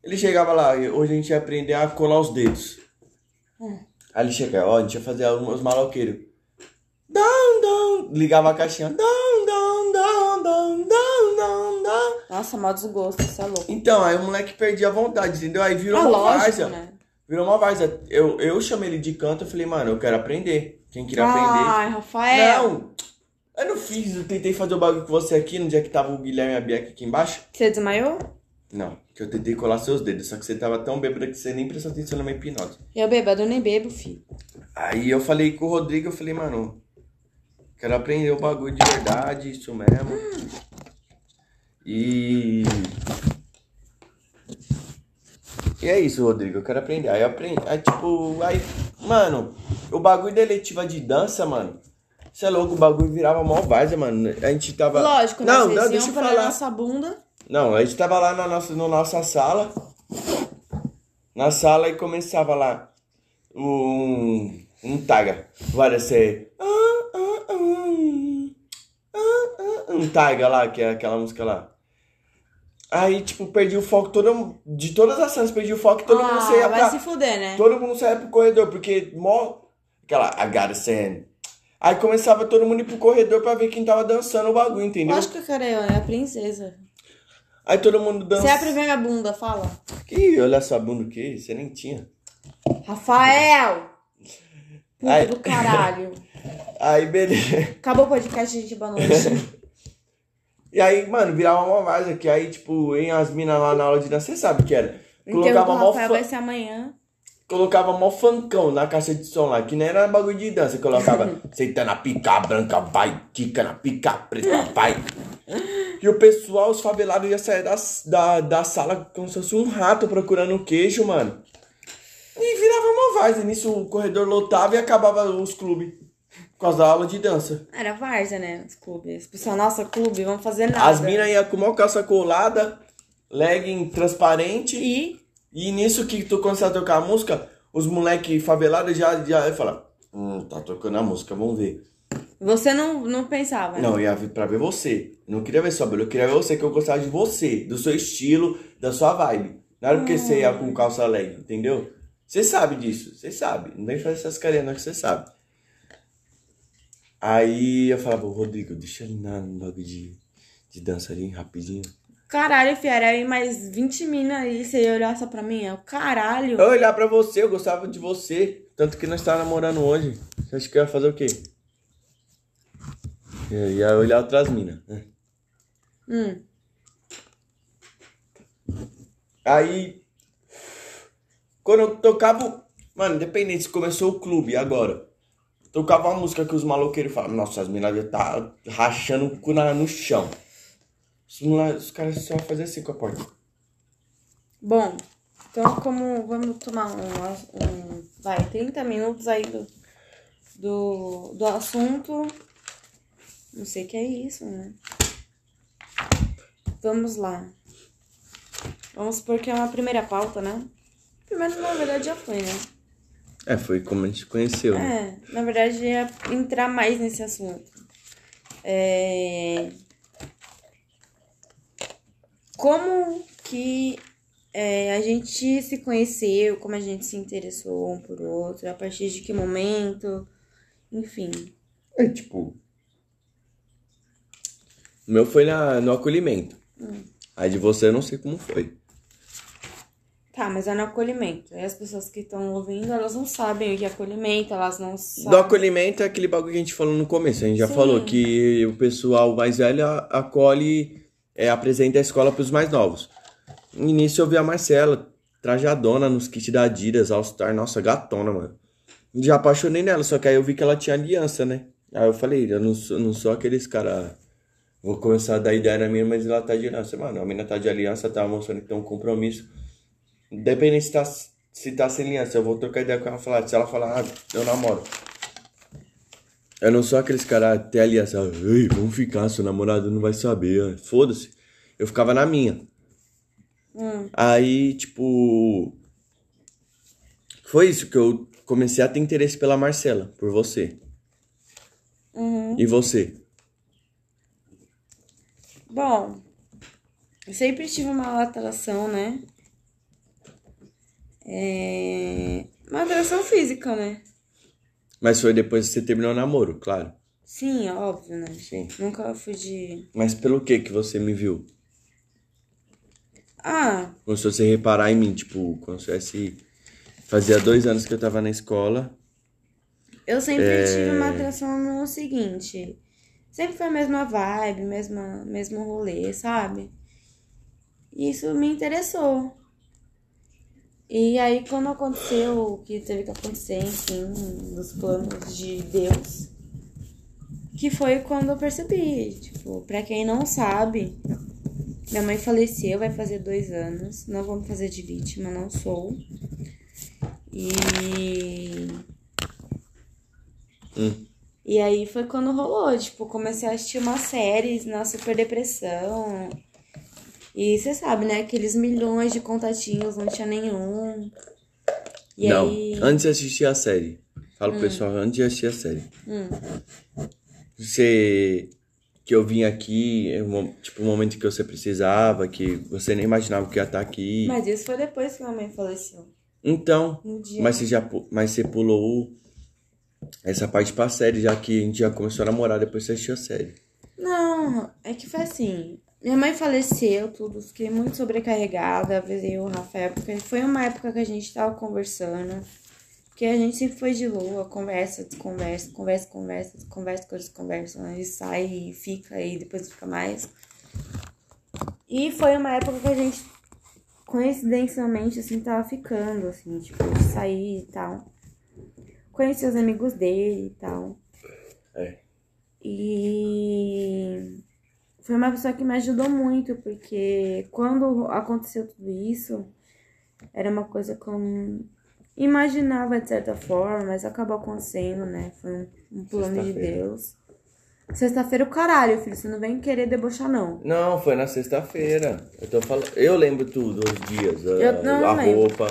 Ele chegava lá, hoje a gente ia aprender a colar os dedos. Aí ele chegava, ó, a gente ia fazer os maloqueiros. Dão, dão, ligava a caixinha. Dão, dão, dão, dão, dão, dão. Nossa, mal desgosto, isso é louco. Então, aí o moleque perdia a vontade, entendeu? Aí virou Ah, uma lógico, várzea. né? Virou uma várzea. Eu, eu chamei ele de canto, eu falei, mano, eu quero aprender. Quem queria aprender. Ai, Rafael. Não! Eu não fiz, eu tentei fazer o bagulho com você aqui no dia que tava o Guilherme e a Bianca aqui embaixo. Você desmaiou? Não, que eu tentei colar seus dedos, só que você tava tão bêbado que você nem prestou atenção na minha hipnose. Eu bêbado, eu nem bebo, filho. Aí eu falei com o Rodrigo, eu falei, mano, quero aprender o bagulho de verdade, isso mesmo. E é isso, Rodrigo, eu quero aprender. Aí eu aprendi. Aí, tipo, aí, mano, o bagulho da eletiva de dança, mano. Você é louco, o bagulho virava mó várzea, mano. A gente tava. Lógico, né? não, não, deixa eu falar. nossa bunda. Não, a gente tava lá na nossa, na nossa sala. Na sala e começava lá um, um taga. Vai ser. Um taga lá, que é aquela música lá. Aí, tipo, perdi o foco, todo, de todas as cenas, perdi o foco e todo mundo ah, saía vai pra. se fuder, né? Todo mundo saía pro corredor, porque mó. Aquela, I gotta send. Aí começava todo mundo ir pro corredor pra ver quem tava dançando o bagulho, entendeu? Lógico que eu quero eu, é a princesa. Aí todo mundo dança. Você é a primeira bunda, fala. Ih, olha sua bunda que você nem tinha. Rafael! Puta Ai. do caralho. Aí, beleza. Acabou o podcast, gente. Boa noite. E aí, mano, virava uma vaza que aí, tipo, em as minas lá na aula de dança, você sabe o que era. O enterro Colocava do mó, Rafael fa- vai ser amanhã. Colocava mó funkão na caixa de som lá, que nem era bagulho de dança. Colocava senta na pica branca, vai, tica na pica preta, vai. E o pessoal, os favelados, ia sair da, da, da sala como se fosse um rato procurando queijo, mano. E virava uma vaza. Nisso o corredor lotava e acabava os clubes. Por causa da aula de dança. Era várzea, né? Os clubes. Pessoal, nossa, clube, vamos fazer nada. As minas iam com uma calça colada, legging transparente. E E nisso que tu começa a tocar a música, os moleque favelados já, já falam, hum, tá tocando a música, vamos ver. você não, não pensava, né? Não, eu ia vir pra ver você. Não queria ver sua beleza, eu queria ver você, que eu gostava de você, do seu estilo, da sua vibe. Não era porque você ia com calça leg, entendeu? Você sabe disso, você sabe. Não vem fazer essas carinhas não que você sabe. Aí eu falava, "Ô, Rodrigo, deixa ele na bagulho de, de dança ali, rapidinho. Caralho, fiera, aí mais 20 minas aí, você ia olhar só pra mim? É o caralho. Eu olhar pra você, eu gostava de você. Tanto que nós estávamos namorando hoje. Você acha que eu ia fazer o quê? Eu ia olhar outras minas. né? Hum. Aí. Quando eu tocava. Mano, independente se começou o clube agora. Tocava uma música que os maloqueiros falavam, nossa, as minas já tá rachando o cu na- no chão. Os, caras só faziam assim com a porta. Bom, então como vamos tomar um, um vai, 30 minutos aí do, do, do assunto. Não sei o que é isso, né? Vamos lá. Vamos supor que é uma primeira pauta, né? Primeiro, na verdade, já foi, né? É, foi como a gente conheceu, né? É, na verdade, ia entrar mais nesse assunto. É... Como que é, a gente se conheceu, como a gente se interessou um por outro, a partir de que momento, enfim. É tipo. O meu foi na, no acolhimento. Aí de você eu não sei como foi. Tá, mas é no acolhimento. E as pessoas que estão ouvindo, elas não sabem o que é acolhimento, elas não sabem. Do acolhimento é aquele bagulho que a gente falou no começo. A gente já Sim. falou que o pessoal mais velho a- acolhe, é, apresenta a escola pros mais novos. No início eu vi a Marcela, trajadona nos kits da Adidas, All Star, nossa, gatona, mano. Já apaixonei nela, só que aí eu vi que ela tinha aliança, né? Aí eu falei, eu não sou, não sou aqueles cara. Vou começar a dar ideia na minha, mas ela tá de aliança. Mano, a menina tá de aliança, tá mostrando que tem um compromisso. Independente se tá, se tá sem aliança, eu vou trocar ideia com ela falar. Se ela falar, ah, eu namoro. Eu não sou aqueles caras ter aliança. Ei, vamos ficar, seu namorado não vai saber. Foda-se. Eu ficava na minha. Hum. Aí, tipo. Foi isso que eu comecei a ter interesse pela Marcela, por você. Uhum. E você? Bom, eu sempre tive uma atração, né? É... Uma atração física, né? Mas foi depois que você terminou o namoro, claro. Sim, óbvio, né? Sim. Nunca fui de. Mas pelo que que você me viu? Ah, Como se você reparar em mim, tipo, como se fosse... Fazia dois anos que eu tava na escola. eu sempre É. tive uma atração no seguinte. Sempre foi a mesma vibe, mesma, mesmo rolê, sabe? E isso me interessou. E aí, quando aconteceu o que teve que acontecer, enfim, nos planos de Deus, que foi quando eu percebi, tipo, pra quem não sabe, Minha mãe faleceu, vai fazer dois anos. Não vou me fazer de vítima, não sou. E. Hum. E aí foi quando rolou, tipo, comecei a assistir umas séries na Super Depressão. E você sabe, né? Aqueles milhões de contatinhos, não tinha nenhum. E não, aí. antes de assistir a série. Fala Hum. pro pessoal, antes de assistir a série. Você. Que eu vim aqui, é um tipo, um momento que você precisava, que você nem imaginava que ia estar aqui. Mas isso foi depois que minha mãe faleceu. Então, dia. mas você já mas você pulou essa parte pra série, já que a gente já começou a namorar depois você assistiu a série. Não, é que foi assim. Minha mãe faleceu, tudo, fiquei muito sobrecarregada, avisei o Rafael, porque foi uma época que a gente tava conversando. Porque a gente sempre foi de lua, conversa, desconversa, conversa, conversa, desconversa, coisas conversa, né? E sai e fica e depois fica mais. E foi uma época que a gente, coincidencialmente, assim, tava ficando, assim, tipo, de sair e tal. Conheci os amigos dele e tal. É. E foi uma pessoa que me ajudou muito, porque quando aconteceu tudo isso, era uma coisa que eu não imaginava de certa forma, mas acabou acontecendo, né? Foi um, um plano de. Deus. Sexta-feira, o caralho, filho, você não vem querer debochar, não. Não, foi na sexta-feira. Eu tô falando. Eu lembro tudo, os dias, a, Eu não a roupa.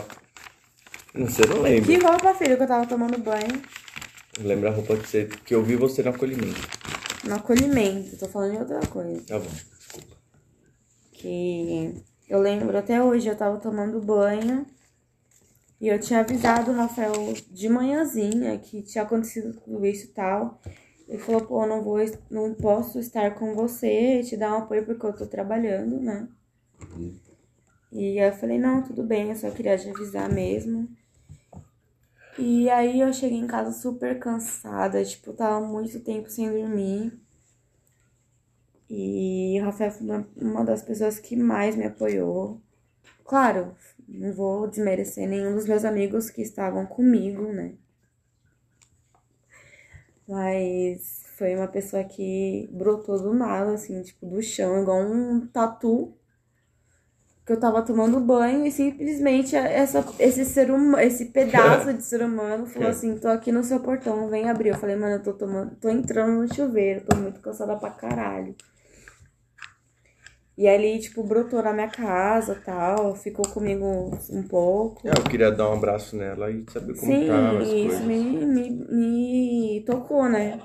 Não sei, não lembro. Que roupa, filho, que eu tava tomando banho Lembra a roupa que, você, que eu vi você no acolhimento. No acolhimento, tô falando de outra coisa. Tá bom, desculpa. que eu lembro até hoje, eu tava tomando banho e eu tinha avisado o Rafael de manhãzinha que tinha acontecido tudo isso e tal. Ele falou, pô, não vou, não posso estar com você, te dar um apoio porque eu tô trabalhando, né? E aí eu falei, não, tudo bem, eu só queria te avisar mesmo. E aí eu cheguei em casa super cansada, tipo, tava muito tempo sem dormir. E o Rafael foi uma, uma das pessoas que mais me apoiou. Claro, não vou desmerecer nenhum dos meus amigos que estavam comigo, né? Mas foi uma pessoa que brotou do nada, assim, tipo, do chão, igual um tatu. Que eu tava tomando banho e simplesmente essa, esse ser humano, esse pedaço de ser humano falou assim, tô aqui no seu portão, vem abrir. Eu falei, mano, eu tô tomando, tô entrando no chuveiro, tô muito cansada pra caralho. E ali, tipo, brotou na minha casa tal, ficou comigo um pouco. É, eu queria dar um abraço nela e saber como Sim, tá e isso me, me, me tocou, né?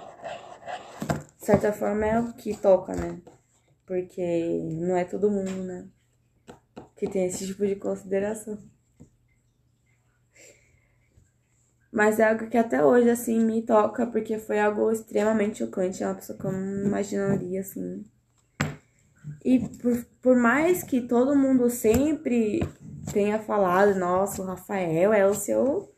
De certa forma é o que toca, né? Porque não é todo mundo, né? Que tem esse tipo de consideração. Mas é algo que até hoje, assim, me toca, porque foi algo extremamente chocante. É uma pessoa que eu não imaginaria, assim. E por, por mais que todo mundo sempre tenha falado, nossa, o Rafael é o seu.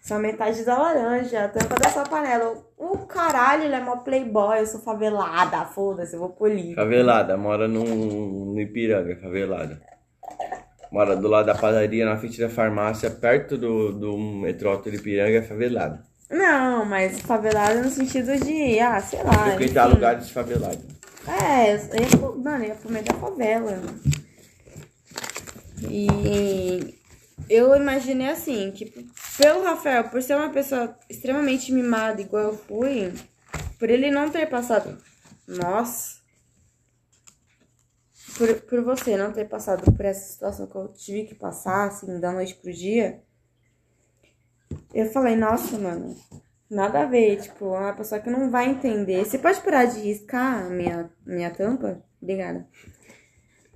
Sua metade da laranja, a tampa dessa panela. O caralho, ele é mó playboy, eu sou favelada, foda-se, eu vou polir. Favelada, mora no, no Ipiranga, favelada. Mora do lado da padaria, na frente da farmácia, perto do, do metrô do Ipiranga, é favelada. Não, mas favelada no sentido de, ah, sei lá. Frequentar enfim. lugares favelados. É, eu ia, mano, eu ia comer da favela. E eu imaginei assim, que pelo Rafael, por ser uma pessoa extremamente mimada, igual eu fui, por ele não ter passado. Nossa! Por, por você não ter passado por essa situação que eu tive que passar, assim, da noite pro dia, eu falei, nossa, mano, nada a ver, tipo, é uma pessoa que não vai entender. Você pode parar de riscar a minha, minha tampa? Obrigada.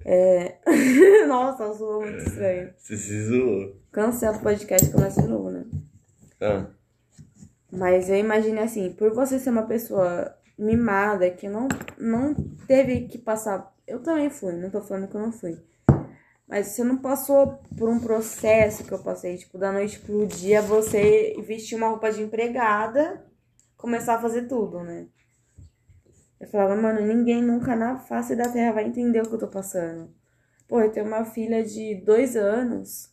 É... nossa, zoou muito estranho. Você se zoou. Cancela o podcast e começa de novo, né? Ah, Mas eu imagino assim, por você ser uma pessoa mimada, que não, não teve que passar. Eu também fui, não tô falando que eu não fui. Mas você não passou por um processo que eu passei, tipo, da noite pro dia, você vestir uma roupa de empregada, começar a fazer tudo, né? Eu falava, mano, ninguém nunca na face da terra vai entender o que eu tô passando. Pô, eu tenho uma filha de dois anos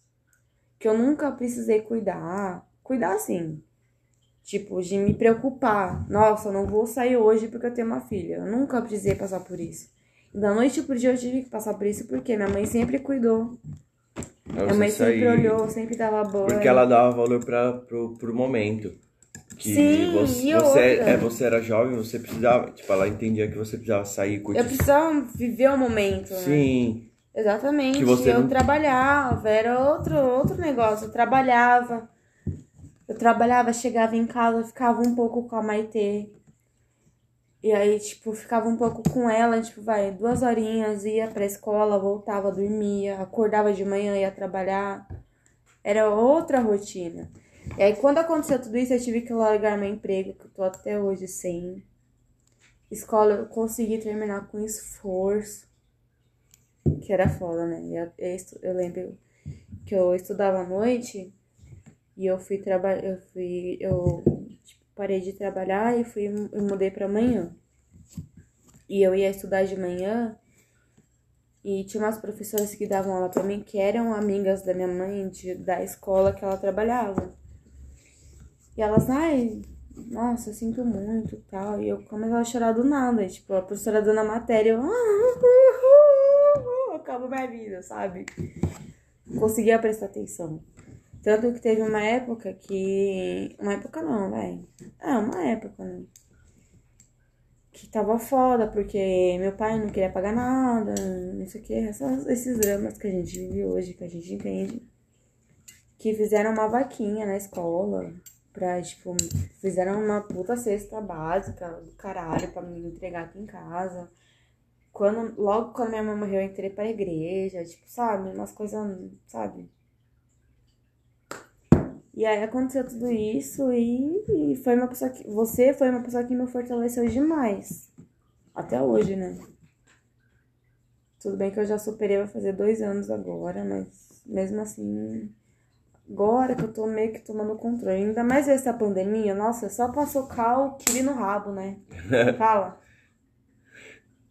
que eu nunca precisei cuidar. Cuidar assim, Tipo, de me preocupar. Nossa, eu não vou sair hoje porque eu tenho uma filha. Eu nunca precisei passar por isso. Da noite pro dia eu tive que passar por isso porque minha mãe sempre cuidou. Pra Minha mãe sempre sair. olhou, sempre dava banho. Porque ela dava valor pra, pro, pro momento. Que Sim, você, e você, é, você era jovem, você precisava. Tipo, ela entendia que você precisava sair curtir. Eu precisava viver o momento, né? Sim. Exatamente. Que você eu não- trabalhava, era outro, outro negócio. Eu trabalhava. Eu trabalhava, chegava em casa, ficava um pouco com a Maitê. E aí, tipo, ficava um pouco com ela, tipo, vai, duas horinhas, ia pra escola, voltava, dormia, acordava de manhã, ia trabalhar. Era outra rotina. E aí, quando aconteceu tudo isso, eu tive que largar meu emprego, que eu tô até hoje sem. Escola, eu consegui terminar com esforço. Que era foda, né? Eu, eu, eu lembro que eu estudava à noite e eu fui trabalhar. Eu fui. Eu parei de trabalhar e fui. Eu mudei pra manhã. E eu ia estudar de manhã. E tinha umas professoras que davam aula pra mim que eram amigas da minha mãe de, da escola que ela trabalhava. E elas, ai, nossa, eu sinto muito e tal. E eu comecei a chorar do nada. E, tipo, a professora dando a matéria, eu. Acabou minha vida, sabe? Conseguia prestar atenção. Tanto que teve uma época que. Uma época não, vai. É, uma época, né? Que tava foda, porque meu pai não queria pagar nada, não sei o que, esses dramas que a gente vive hoje, que a gente entende. Que fizeram uma vaquinha na escola pra, tipo, fizeram uma puta cesta básica do caralho pra me entregar aqui em casa. Quando, logo quando minha mãe morreu, eu entrei pra igreja, tipo, sabe? Umas coisas, sabe? E aí aconteceu tudo isso e, e foi uma pessoa que. Você foi uma pessoa que me fortaleceu demais. Até hoje, né? Tudo bem que eu já superei, vai fazer dois anos agora, mas mesmo assim. Agora que eu tô meio que tomando controle. Ainda mais essa pandemia, nossa, só pra socar o no rabo, né? Fala.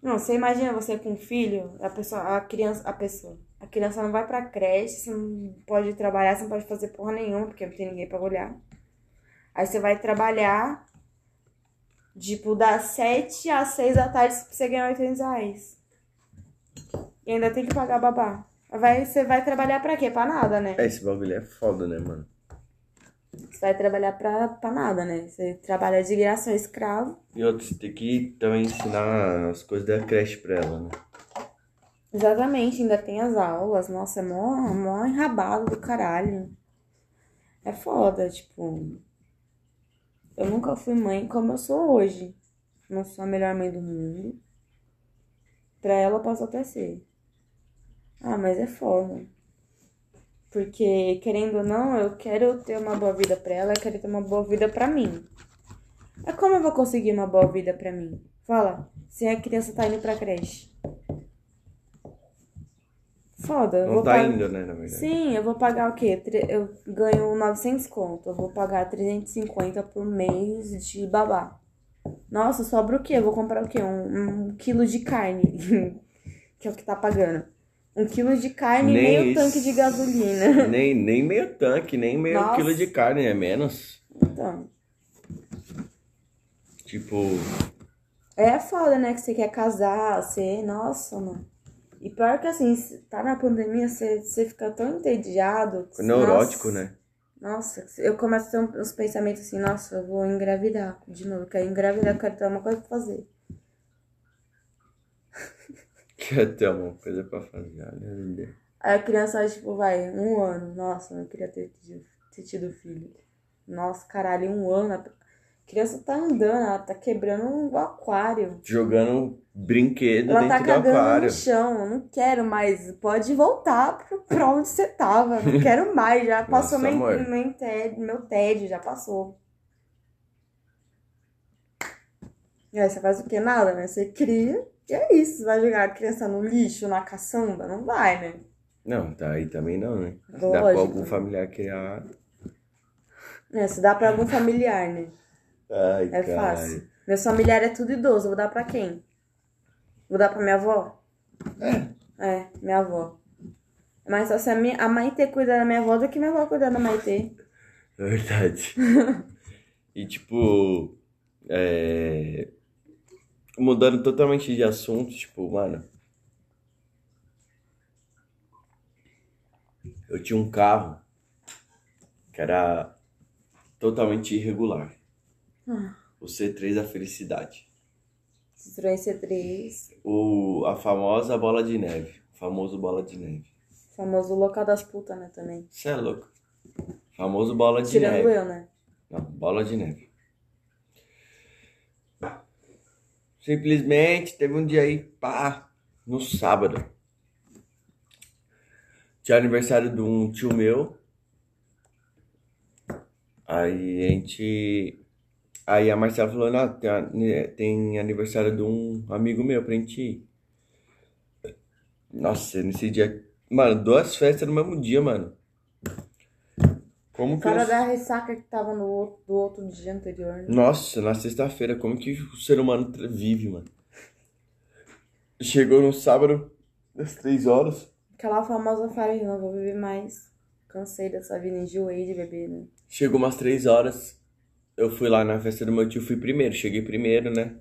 Não, você imagina você com um filho, a pessoa, a criança, a pessoa. A criança não vai pra creche, você não pode trabalhar, você não pode fazer porra nenhuma, porque não tem ninguém pra olhar. Aí você vai trabalhar, tipo, das 7 às 6 da tarde pra você ganhar 800 reais. E ainda tem que pagar babá. Vai, você vai trabalhar pra quê? Pra nada, né? É, esse bagulho é foda, né, mano? Você vai trabalhar pra, pra nada, né? Você trabalha de graça, é escravo. E outro, você tem que também ensinar as coisas da creche pra ela, né? Exatamente, ainda tem as aulas. Nossa, é mó, mó enrabado do caralho. É foda, tipo. Eu nunca fui mãe como eu sou hoje. Não sou a melhor mãe do mundo. Pra ela eu posso até ser. Ah, mas é foda. Porque, querendo ou não, eu quero ter uma boa vida pra ela, eu quero ter uma boa vida pra mim. É como eu vou conseguir uma boa vida pra mim? Fala, se a criança tá indo pra creche. Foda. Não vou tá indo, né, na verdade. Sim, eu vou pagar o quê? Eu ganho 900 conto. Eu vou pagar 350 por mês de babá. Nossa, sobra o quê? Eu vou comprar o quê? Um, um quilo de carne. que é o que tá pagando. Um quilo de carne e Nem meio isso. tanque de gasolina. Nem, nem meio tanque, nem meio Nossa. quilo de carne, é menos. Então. Tipo, É foda, né? Que você quer casar, você. Nossa, mano. E pior que assim, tá na pandemia, você, você fica tão entediado. que- neurótico, nossa, né? Nossa, eu começo a ter uns pensamentos assim, nossa, eu vou engravidar de novo. Eu quero engravidar, eu quero ter uma coisa pra fazer. Quer ter uma coisa pra fazer, olha. Aí a criança, tipo, vai, um ano. Nossa, eu queria ter tido, ter tido filho. Nossa, caralho, um ano. A criança tá andando, ela tá quebrando um aquário. Jogando brinquedo Ela dentro tá do cagando aquário. no chão, eu não quero mais. Pode voltar pro- pra onde você tava. Não quero mais, já passou Nossa, meu, meu, tédio, meu tédio, já passou. E aí você faz o que? Nada, né? Você cria e é isso. Você vai jogar a criança no lixo, na caçamba? Não vai, né? Não, tá aí também não, né? Se dá Lógico. pra algum familiar criar. É, se dá pra algum familiar, né? Ai, É cara. fácil. Meus familiares é tudo idoso, vou dar pra quem? Vou dar pra minha avó? É. É, minha avó. Mas só se a, minha, a Maitê cuidar da minha avó do que minha avó cuidar da Maitê. É verdade. e tipo. É... Totalmente de assunto, tipo, mano. Eu tinha um carro que era totalmente irregular. Ah. O C3 da felicidade. Citroën C3, O, a famosa bola de neve. O famoso bola de neve. famoso local das putas, né, também. Você é louco. Famoso bola de Tirando neve. eu, né? Não, bola de neve. Simplesmente teve um dia aí, pá, no sábado. Tinha aniversário de um tio meu. Aí a gente. Aí a Marcela falou, não, tem, aniversário de um amigo meu pra gente ir. Nossa, nesse dia. Mano, duas festas no mesmo dia, mano. Como que Fora eu- da ressaca que tava no outro, do outro dia anterior, né? Nossa, na sexta-feira, como que o ser humano vive, mano? Chegou no sábado, às três horas. Aquela famosa falei, não vou beber mais. Cansei dessa vida, enjoei de beber, né? Chegou umas três horas. Eu fui lá na festa do meu tio, fui primeiro, cheguei primeiro, né?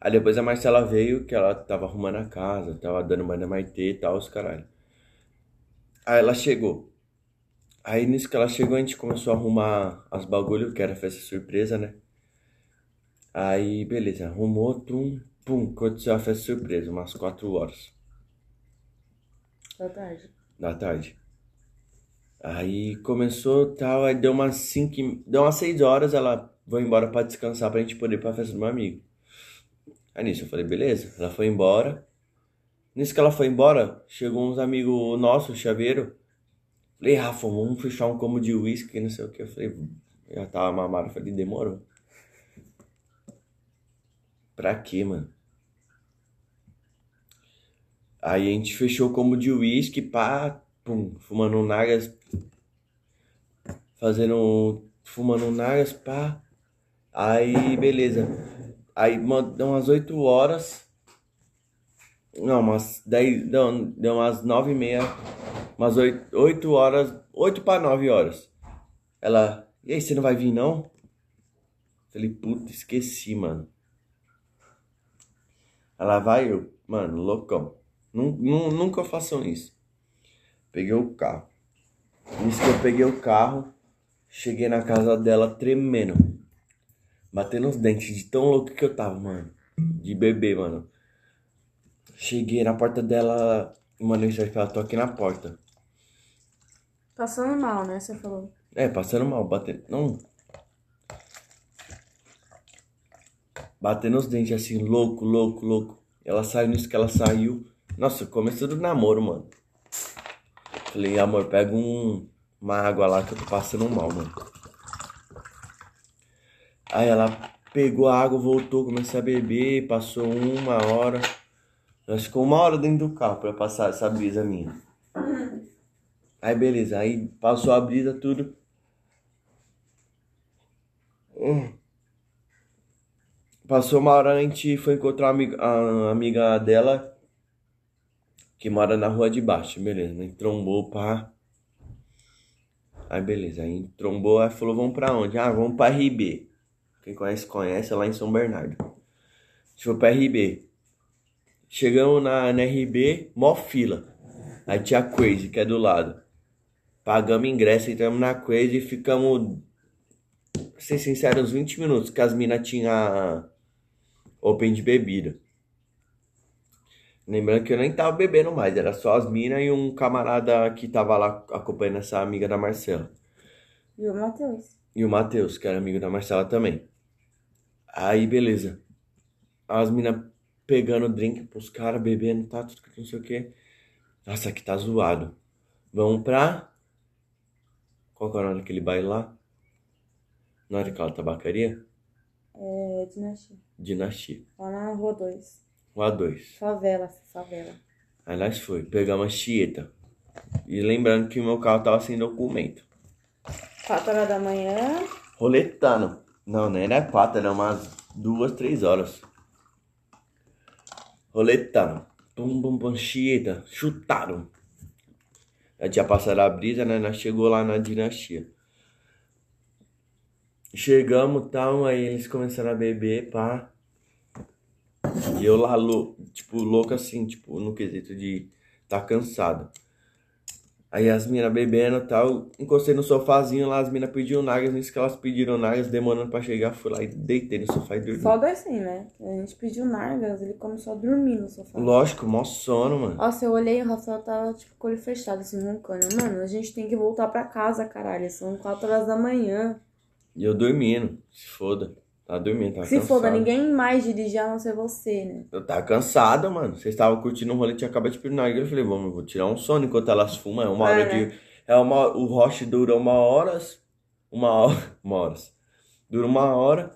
Aí depois a Marcela veio, que ela tava arrumando a casa, tava dando banho na Maitê e tal, os caralho. Aí ela chegou. Aí nisso que ela chegou, a gente começou a arrumar as bagulho, que era festa surpresa, né? Aí, beleza, arrumou, tum, pum, aconteceu a festa surpresa, umas quatro horas Boa tarde. da tarde. Aí começou tal, aí deu umas cinco, e- deu umas seis horas, ela foi embora pra descansar pra gente poder ir pra festa do meu amigo. Aí nisso eu falei, beleza, ela foi embora. Nisso que ela foi embora, chegou uns amigos nossos, chaveiro. Falei, Rafa, vamos fechar um combo de uísque, não sei o que. Eu falei, já tava mamado, falei, demorou. Pra quê, mano? Aí a gente fechou o combo de uísque, pá, pum, fumando um nagas, fazendo, fumando um nagas, pá. Aí, beleza. Aí, deu umas 8 horas, não, umas 10, deu, deu umas 9 e meia, umas 8, 8 horas, 8 para 9 horas. Ela, e aí, você não vai vir não? Falei, puta, esqueci, mano. Ela vai, eu, mano, loucão. Nun- nun- Nunca façam isso. Peguei o carro. Nisso que eu peguei o carro, cheguei na casa dela tremendo. Batendo os dentes de tão louco que eu tava, mano. De bebê, mano. Cheguei na porta dela, mandei mensagem pra ela, tô aqui na porta. Passando mal, né? Você falou. É, passando mal, batendo. Não. Batendo os dentes assim, louco, louco, louco. Ela saiu nisso que ela saiu. Nossa, começou do namoro, mano. Falei, amor, pega um, uma água lá que eu tô passando mal, mano. Aí ela pegou a água, voltou, comecei a beber, passou uma hora. Ela ficou uma hora dentro do carro pra passar essa brisa minha. Aí beleza, aí passou a brisa, tudo. Hum. Passou uma hora, a gente foi encontrar uma amiga, a amiga dela que mora na rua de baixo, beleza, né? Trombou, pá. Aí beleza, aí trombou, aí falou, vamos pra onde? Ah, vamos pra RB. Quem conhece, conhece, é lá em São Bernardo. A gente pra RB. Chegamos na, na RB, mó fila. Aí tinha a Crazy, que é do lado. Pagamos ingresso, entramos na Crazy e ficamos, pra ser sincero, uns 20 minutos, que as minas tinham open de bebida. Lembrando que eu nem tava bebendo mais, era só as minas e um camarada que tava lá acompanhando essa amiga da Marcela. E o Matheus? E o Matheus, que era amigo da Marcela também. Aí, beleza. As minas pegando drink pros caras, bebendo, tá, tudo que não sei o que. Nossa, aqui tá zoado. Vamos pra. Qual que é o nome daquele baile lá? Não era aquela tabacaria? É, Dinastia. Dinastia. Lá na Rua 2. O A2. Favela, favela. Aí nós foi, pegamos a chieta. E lembrando que o meu carro tava sem documento. 4 horas da manhã. Roletando. Não, nem era quatro, era umas duas, três horas. Roletando. Pum, pum, pum, chieta. Chutaram. Já tinha passado a brisa, né? Nós chegou lá na dinastia. Chegamos tal, aí eles começaram a beber, pá. E eu lá, lou- tipo, louco assim, tipo, no quesito de tá cansado. Aí as minas bebendo e tal, encostei no sofazinho lá, as minas pediram nagas, nisso que elas pediram nagas, demorando pra chegar, fui lá e deitei no sofá e dormi. Foda assim, né? A gente pediu Nargas, ele começou a dormir no sofá. Lógico, mó sono, mano. Nossa, eu olhei e o Rafael tava, tipo, com o olho fechado, assim, roncando. Mano, a gente tem que voltar pra casa, caralho. São 4 horas da manhã. E eu dormindo, se foda. Tava dormindo, tava Se cansado. foda, ninguém mais dirigir a não ser você, né? Eu tava cansado, mano. Vocês estavam curtindo um rolê, tinha acabado de pedir Eu falei, vamos, vou tirar um sono enquanto elas fumam. É uma hora É, né? de. É uma, o roche dura uma hora. Uma hora. Uma hora. Dura uma hora.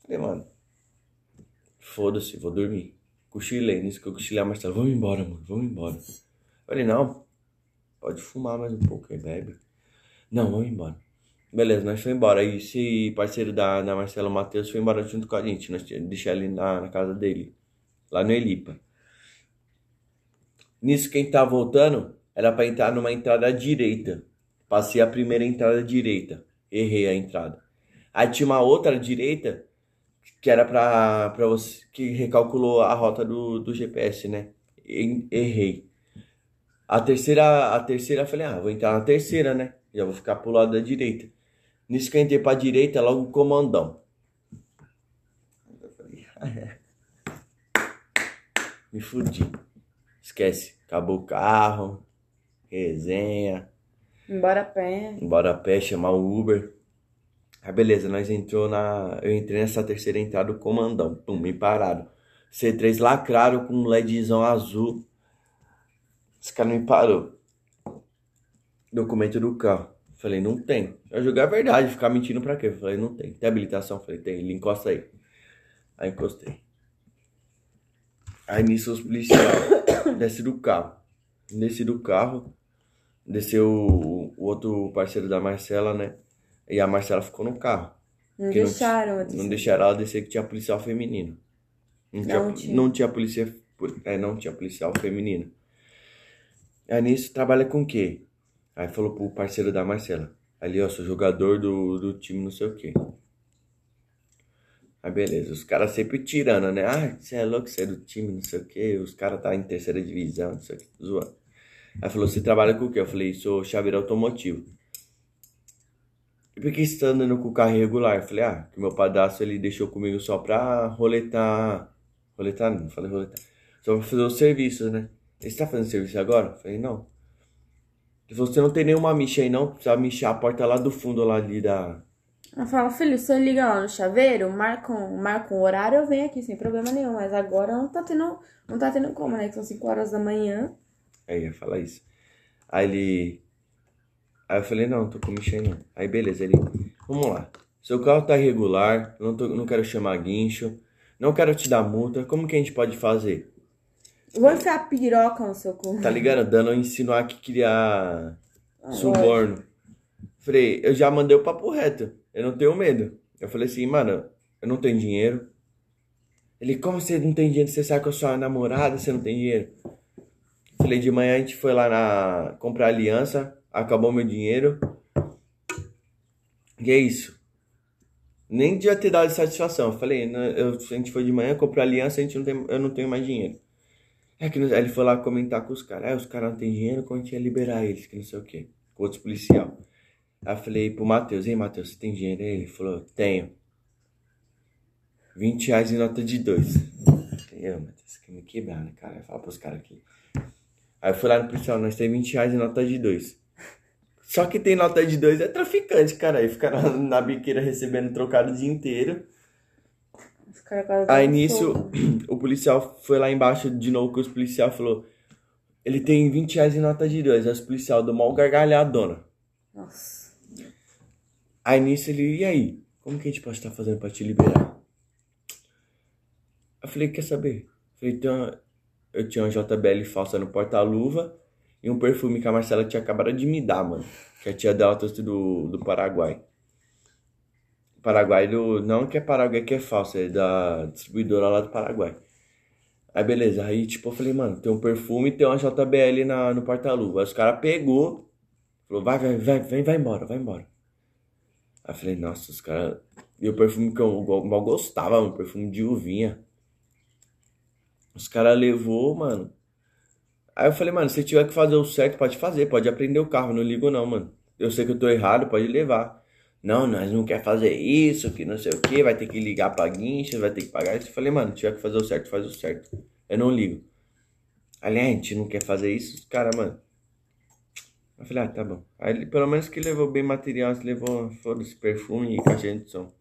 Falei, mano. Foda-se, vou dormir. Cochilei, nisso que eu cochilei a Marcela. Vamos embora, mano, vamos embora. Falei, não. Pode fumar mais um pouco aí, bebe. Não, vamos embora. Beleza, nós foi embora. Aí esse parceiro da, da Marcela, Matheus, foi embora junto com a gente. Nós deixei ele na, na casa dele. Lá no Elipa. Nisso, quem tá voltando era pra entrar numa entrada direita. Passei a primeira entrada direita. Errei a entrada. Aí tinha uma outra direita que era pra, pra você. que recalculou a rota do, do GPS, né? E- Errei. A terceira, a terceira, eu falei, ah, vou entrar na terceira, né? Já vou ficar pro lado da direita. Nisso que eu entrei pra direita, logo o comandão. Me fudi. Esquece. Acabou o carro. Resenha. Embora a pé. Embora a pé, chamar o Uber. Aí beleza, nós entrou na. Eu entrei nessa terceira entrada do comandão. Pum, me pararam. C3 lacraram com um LEDzão azul. Esse cara me parou. Documento do carro. Falei, não tem. Eu joguei a verdade, ficar mentindo pra quê? Falei, não tem. Tem habilitação? Falei, tem. Ele encosta aí. Aí encostei. Aí nisso os policiais desce do carro. Desci do carro. Desceu o, o outro parceiro da Marcela, né? E a Marcela ficou no carro. Não não- deixaram. disse. Não deixaram ela descer que tinha policial feminino. Não tinha, Não tinha. não tinha polícia. É, não tinha policial feminino. Aí nisso trabalha com o quê? Aí falou pro parceiro da Marcela. Ali, ó, sou jogador do, do time não sei o quê. Aí beleza, os caras sempre tirando, né? Ah, você é louco, você é do time, não sei o quê. Os caras tá em terceira divisão, não sei o quê. Zoando. Aí falou, você trabalha com o quê? Eu falei, sou chaveiro automotivo. E por que você tá andando com o carro irregular? Eu falei, ah, que meu padrasto ele deixou comigo só pra roletar. Roletar não, falei roletar. Só pra fazer os serviços, né? Ele tá fazendo serviço agora? Eu falei, não. Falou, você não tem nenhuma micha aí não? Precisa michar a porta lá do fundo lá ali da. Ela fala, filho, você liga lá no chaveiro, marca um, marca um horário, eu venho aqui sem problema nenhum. Mas agora não tá tendo, não tá tendo como, né? Que são 5 horas da manhã. Aí ia falar isso. Aí ele. Aí eu falei, não, tô com micha aí não. Aí beleza, ele. Vamos lá. Seu carro tá irregular, não, tô, não quero chamar guincho, não quero te dar multa. Como que a gente pode fazer? Eu vou enfiar a piroca no seu cu. Tá ligado? Dando a insinuar que queria suborno. Falei, eu já mandei o papo reto. Eu não tenho medo. Eu falei assim, mano, eu não tenho dinheiro. Ele, como você não tem dinheiro? Você sai com a sua namorada, você não tem dinheiro? Falei, de manhã a gente foi lá na comprar aliança, acabou meu dinheiro. E é isso. Nem devia ter dado satisfação. Eu falei, eu, a gente foi de manhã, comprou aliança, a gente não tem, eu não tenho mais dinheiro. É que ele foi lá comentar com os caras. Ah, os caras não têm dinheiro, como a gente ia liberar eles, que não sei o quê. Com outros policial. Aí eu falei pro Matheus, ei Matheus, você tem dinheiro? Ele falou, tenho. 20 reais em nota de dois. Eu Matheus, quer me quebrar, né, cara? Fala pros caras aqui. Aí eu fui lá no policial, nós temos 20 reais em nota de dois. Só que tem nota de dois é traficante, cara. Aí fica na, na biqueira recebendo trocado o dia inteiro. Quase Aí nisso, o policial foi lá embaixo de novo com os policial falou: ele tem 20 reais em nota de dois. Aí os policial deu mal gargalhadona. Nossa. Aí nisso ele, e aí? Como que a gente pode estar fazendo pra te liberar? Eu falei, quer saber? Eu falei, tem uma- eu tinha uma JBL falsa no porta-luva e um perfume que a Marcela tinha acabado de me dar, mano. Que a tia dela trouxe do, do Paraguai. Paraguai do. Não que é Paraguai que é falso, é da distribuidora lá do Paraguai. Aí beleza, aí tipo, eu falei, mano, tem um perfume e tem uma JBL na, no porta-luva. Aí os caras pegou, falou, vai, vai, vai, vem, vai embora, vai embora. Aí eu falei, nossa, os caras. E o perfume que eu mal gostava, um perfume de uvinha. Os caras levou, mano. Aí eu falei, mano, se tiver que fazer o certo, pode fazer, pode aprender o carro, não ligo não, mano. Eu sei que eu tô errado, pode levar. Não, nós não quer fazer isso, que não sei o que, vai ter que ligar pra guincha, vai ter que pagar isso. Eu falei, mano, se tiver que fazer o certo, faz o certo. Eu não ligo. Ali, a gente não quer fazer isso, cara, mano. Eu falei, ah, tá bom. Aí ele, pelo menos que levou bem material, levou, foda-se, perfume e caixinha de som.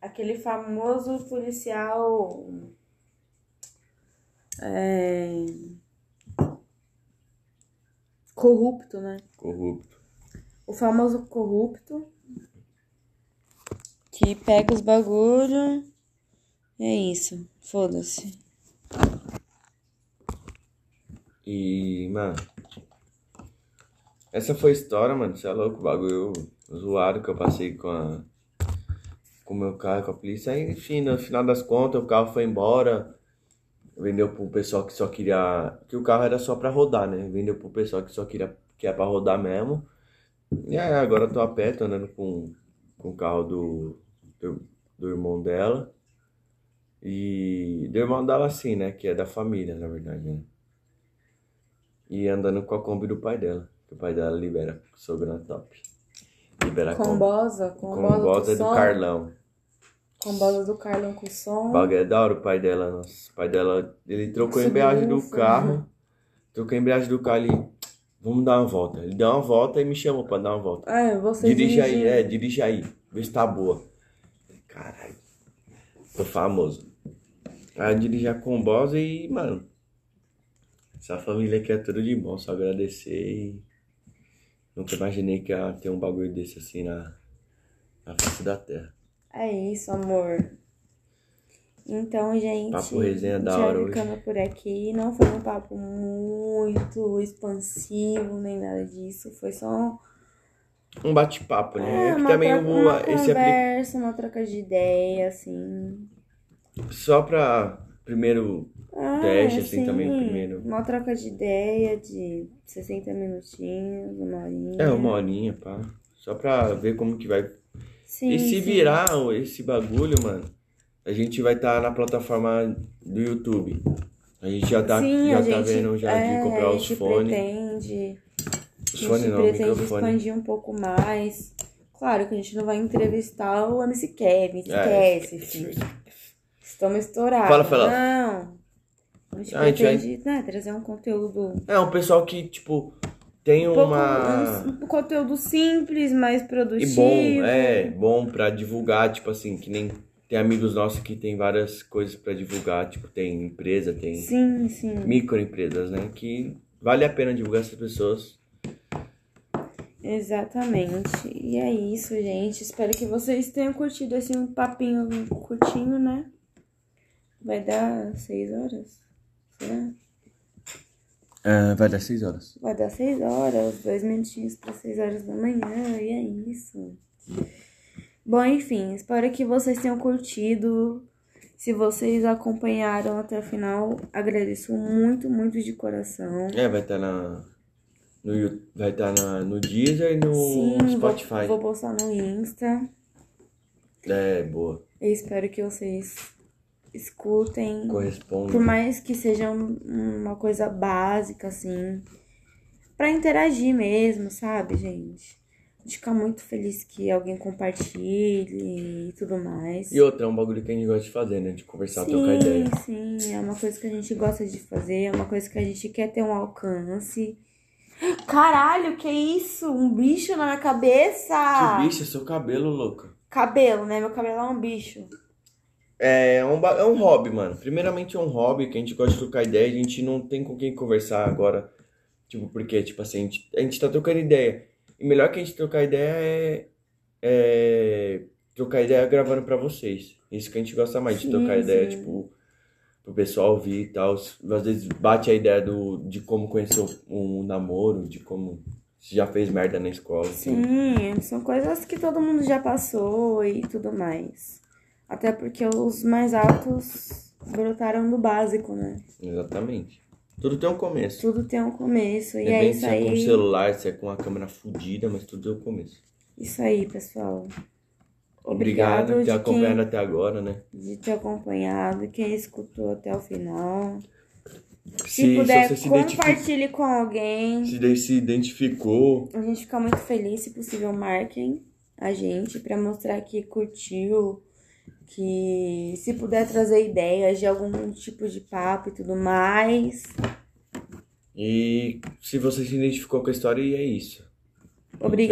Aquele famoso policial. É... Corrupto, né? Corrupto. O famoso corrupto. Que pega os bagulho. É isso. Foda-se. E, mano. Essa foi a história, mano. Você é louco, o bagulho zoado que eu passei com a. Com o meu carro, com a polícia. Aí, enfim, no final das contas, o carro foi embora. Vendeu pro pessoal que só queria. Que o carro era só pra rodar, né? Vendeu pro pessoal que só queria. Que é pra rodar mesmo. E aí, agora eu tô a pé, tô andando com, com o carro do, do, do irmão dela. E do irmão dela, assim, né? Que é da família, na verdade, né? E andando com a Kombi do pai dela. Que o pai dela libera sogra top. Libera. Combosa, combosa, Combosa com é do som. Carlão. Combosa do Carlão com som. Bagulho é da hora o pai dela, nossa. O pai dela, ele trocou a embreagem do né? carro. Trocou a embreagem do carro ali. Vamos dar uma volta. Ele deu uma volta e me chamou pra dar uma volta. Ah, você Dirige aí, dirigiu. é, dirige aí. Vê se tá boa. Caralho. Tô famoso. Aí eu dirigi a Combosa e, mano. Essa família aqui é tudo de bom, só agradecer e. Nunca imaginei que ia ter um bagulho desse assim na, na face da terra. É isso, amor. Então, gente, Papo resenha da hora vai hoje. ficando por aqui. Não foi um papo muito expansivo, nem nada disso. Foi só Um bate-papo, né? é, É que também troca- o, uma esse conversa, uma troca de ideia, assim. Só pra primeiro Ah, teste, assim, sim, também o primeiro. Uma troca de ideia de 60 minutinhos, uma horinha. É, uma horinha, pá. Só pra ver como que vai. Sim, e se sim. virar esse bagulho, mano, a gente vai estar na plataforma do YouTube. A gente já tá, Sim, já a tá gente, vendo já é, de comprar a os gente fones. pretende, Gente não, pretende microfone. expandir um pouco mais. Claro que a gente não vai entrevistar o MC Kevin, É. esquece, filho. Estamos estourados. Fala, fala. Não. A gente Ah, a gente vai- pretende né, trazer um conteúdo É, um pessoal que, tipo, tem um uma. um, um conteúdo simples, mais E produtivo. bom, é, bom pra divulgar, tipo assim, que nem tem amigos nossos que tem várias coisas pra divulgar, tipo, tem empresa, tem Sim, sim. microempresas, né? Que vale a pena divulgar essas pessoas. Exatamente. E é isso, gente. Espero que vocês tenham curtido esse um papinho curtinho, né? Vai dar seis horas? Será? É, vai dar seis horas. Vai dar seis horas, dois minutinhos para seis horas da manhã, e é isso. Bom, enfim, espero que vocês tenham curtido. Se vocês acompanharam até o final, agradeço muito, muito de coração. É, vai estar na. No, vai estar na, no Deezer e no Sim, vou, Spotify. vou postar no Insta. É, boa. Eu espero que vocês escutem. Corresponde. Por mais que seja um- uma coisa básica, assim. Pra interagir mesmo, sabe, gente? A gente fica muito feliz que alguém compartilhe e tudo mais. E outra, é um bagulho que a gente gosta de fazer, né? De conversar, trocar ideia. Sim, sim, é uma coisa que a gente gosta de fazer, é uma coisa que a gente quer ter um alcance. Caralho, que isso? Um bicho na minha cabeça! Que bicho, é seu cabelo, louca. Cabelo, né? Meu cabelo é um bicho. É um, ba- é um hobby, mano. Primeiramente é um hobby que a gente gosta de trocar ideia. A gente não tem com quem conversar agora. Tipo, porque, tipo assim, a gente, a gente tá trocando ideia. E melhor que a gente trocar ideia é, é trocar ideia gravando pra vocês. Isso que a gente gosta mais, de Sim, trocar ideia, sim. tipo, pro pessoal ouvir e tal. Às vezes bate a ideia do, de como conhecer um namoro, de como se já fez merda na escola. assim. Sim, são coisas que todo mundo já passou e tudo mais. Até porque os mais altos brotaram do básico, né? Exatamente. Tudo tem um começo. Tudo tem um começo. E É é bem isso se é com aí. celular, se é com a câmera fodida, mas tudo tem um começo. Isso aí, pessoal. Obrigado por ter de acompanhado até agora, né? de ter acompanhado, quem escutou até o final. Se, puder, você se compartilhe com alguém. se se identificou. A gente fica muito feliz, se possível, marquem a gente pra mostrar que curtiu, que se puder trazer ideias de algum tipo de papo e tudo mais. E se você se identificou com a história, é isso. Obrigada.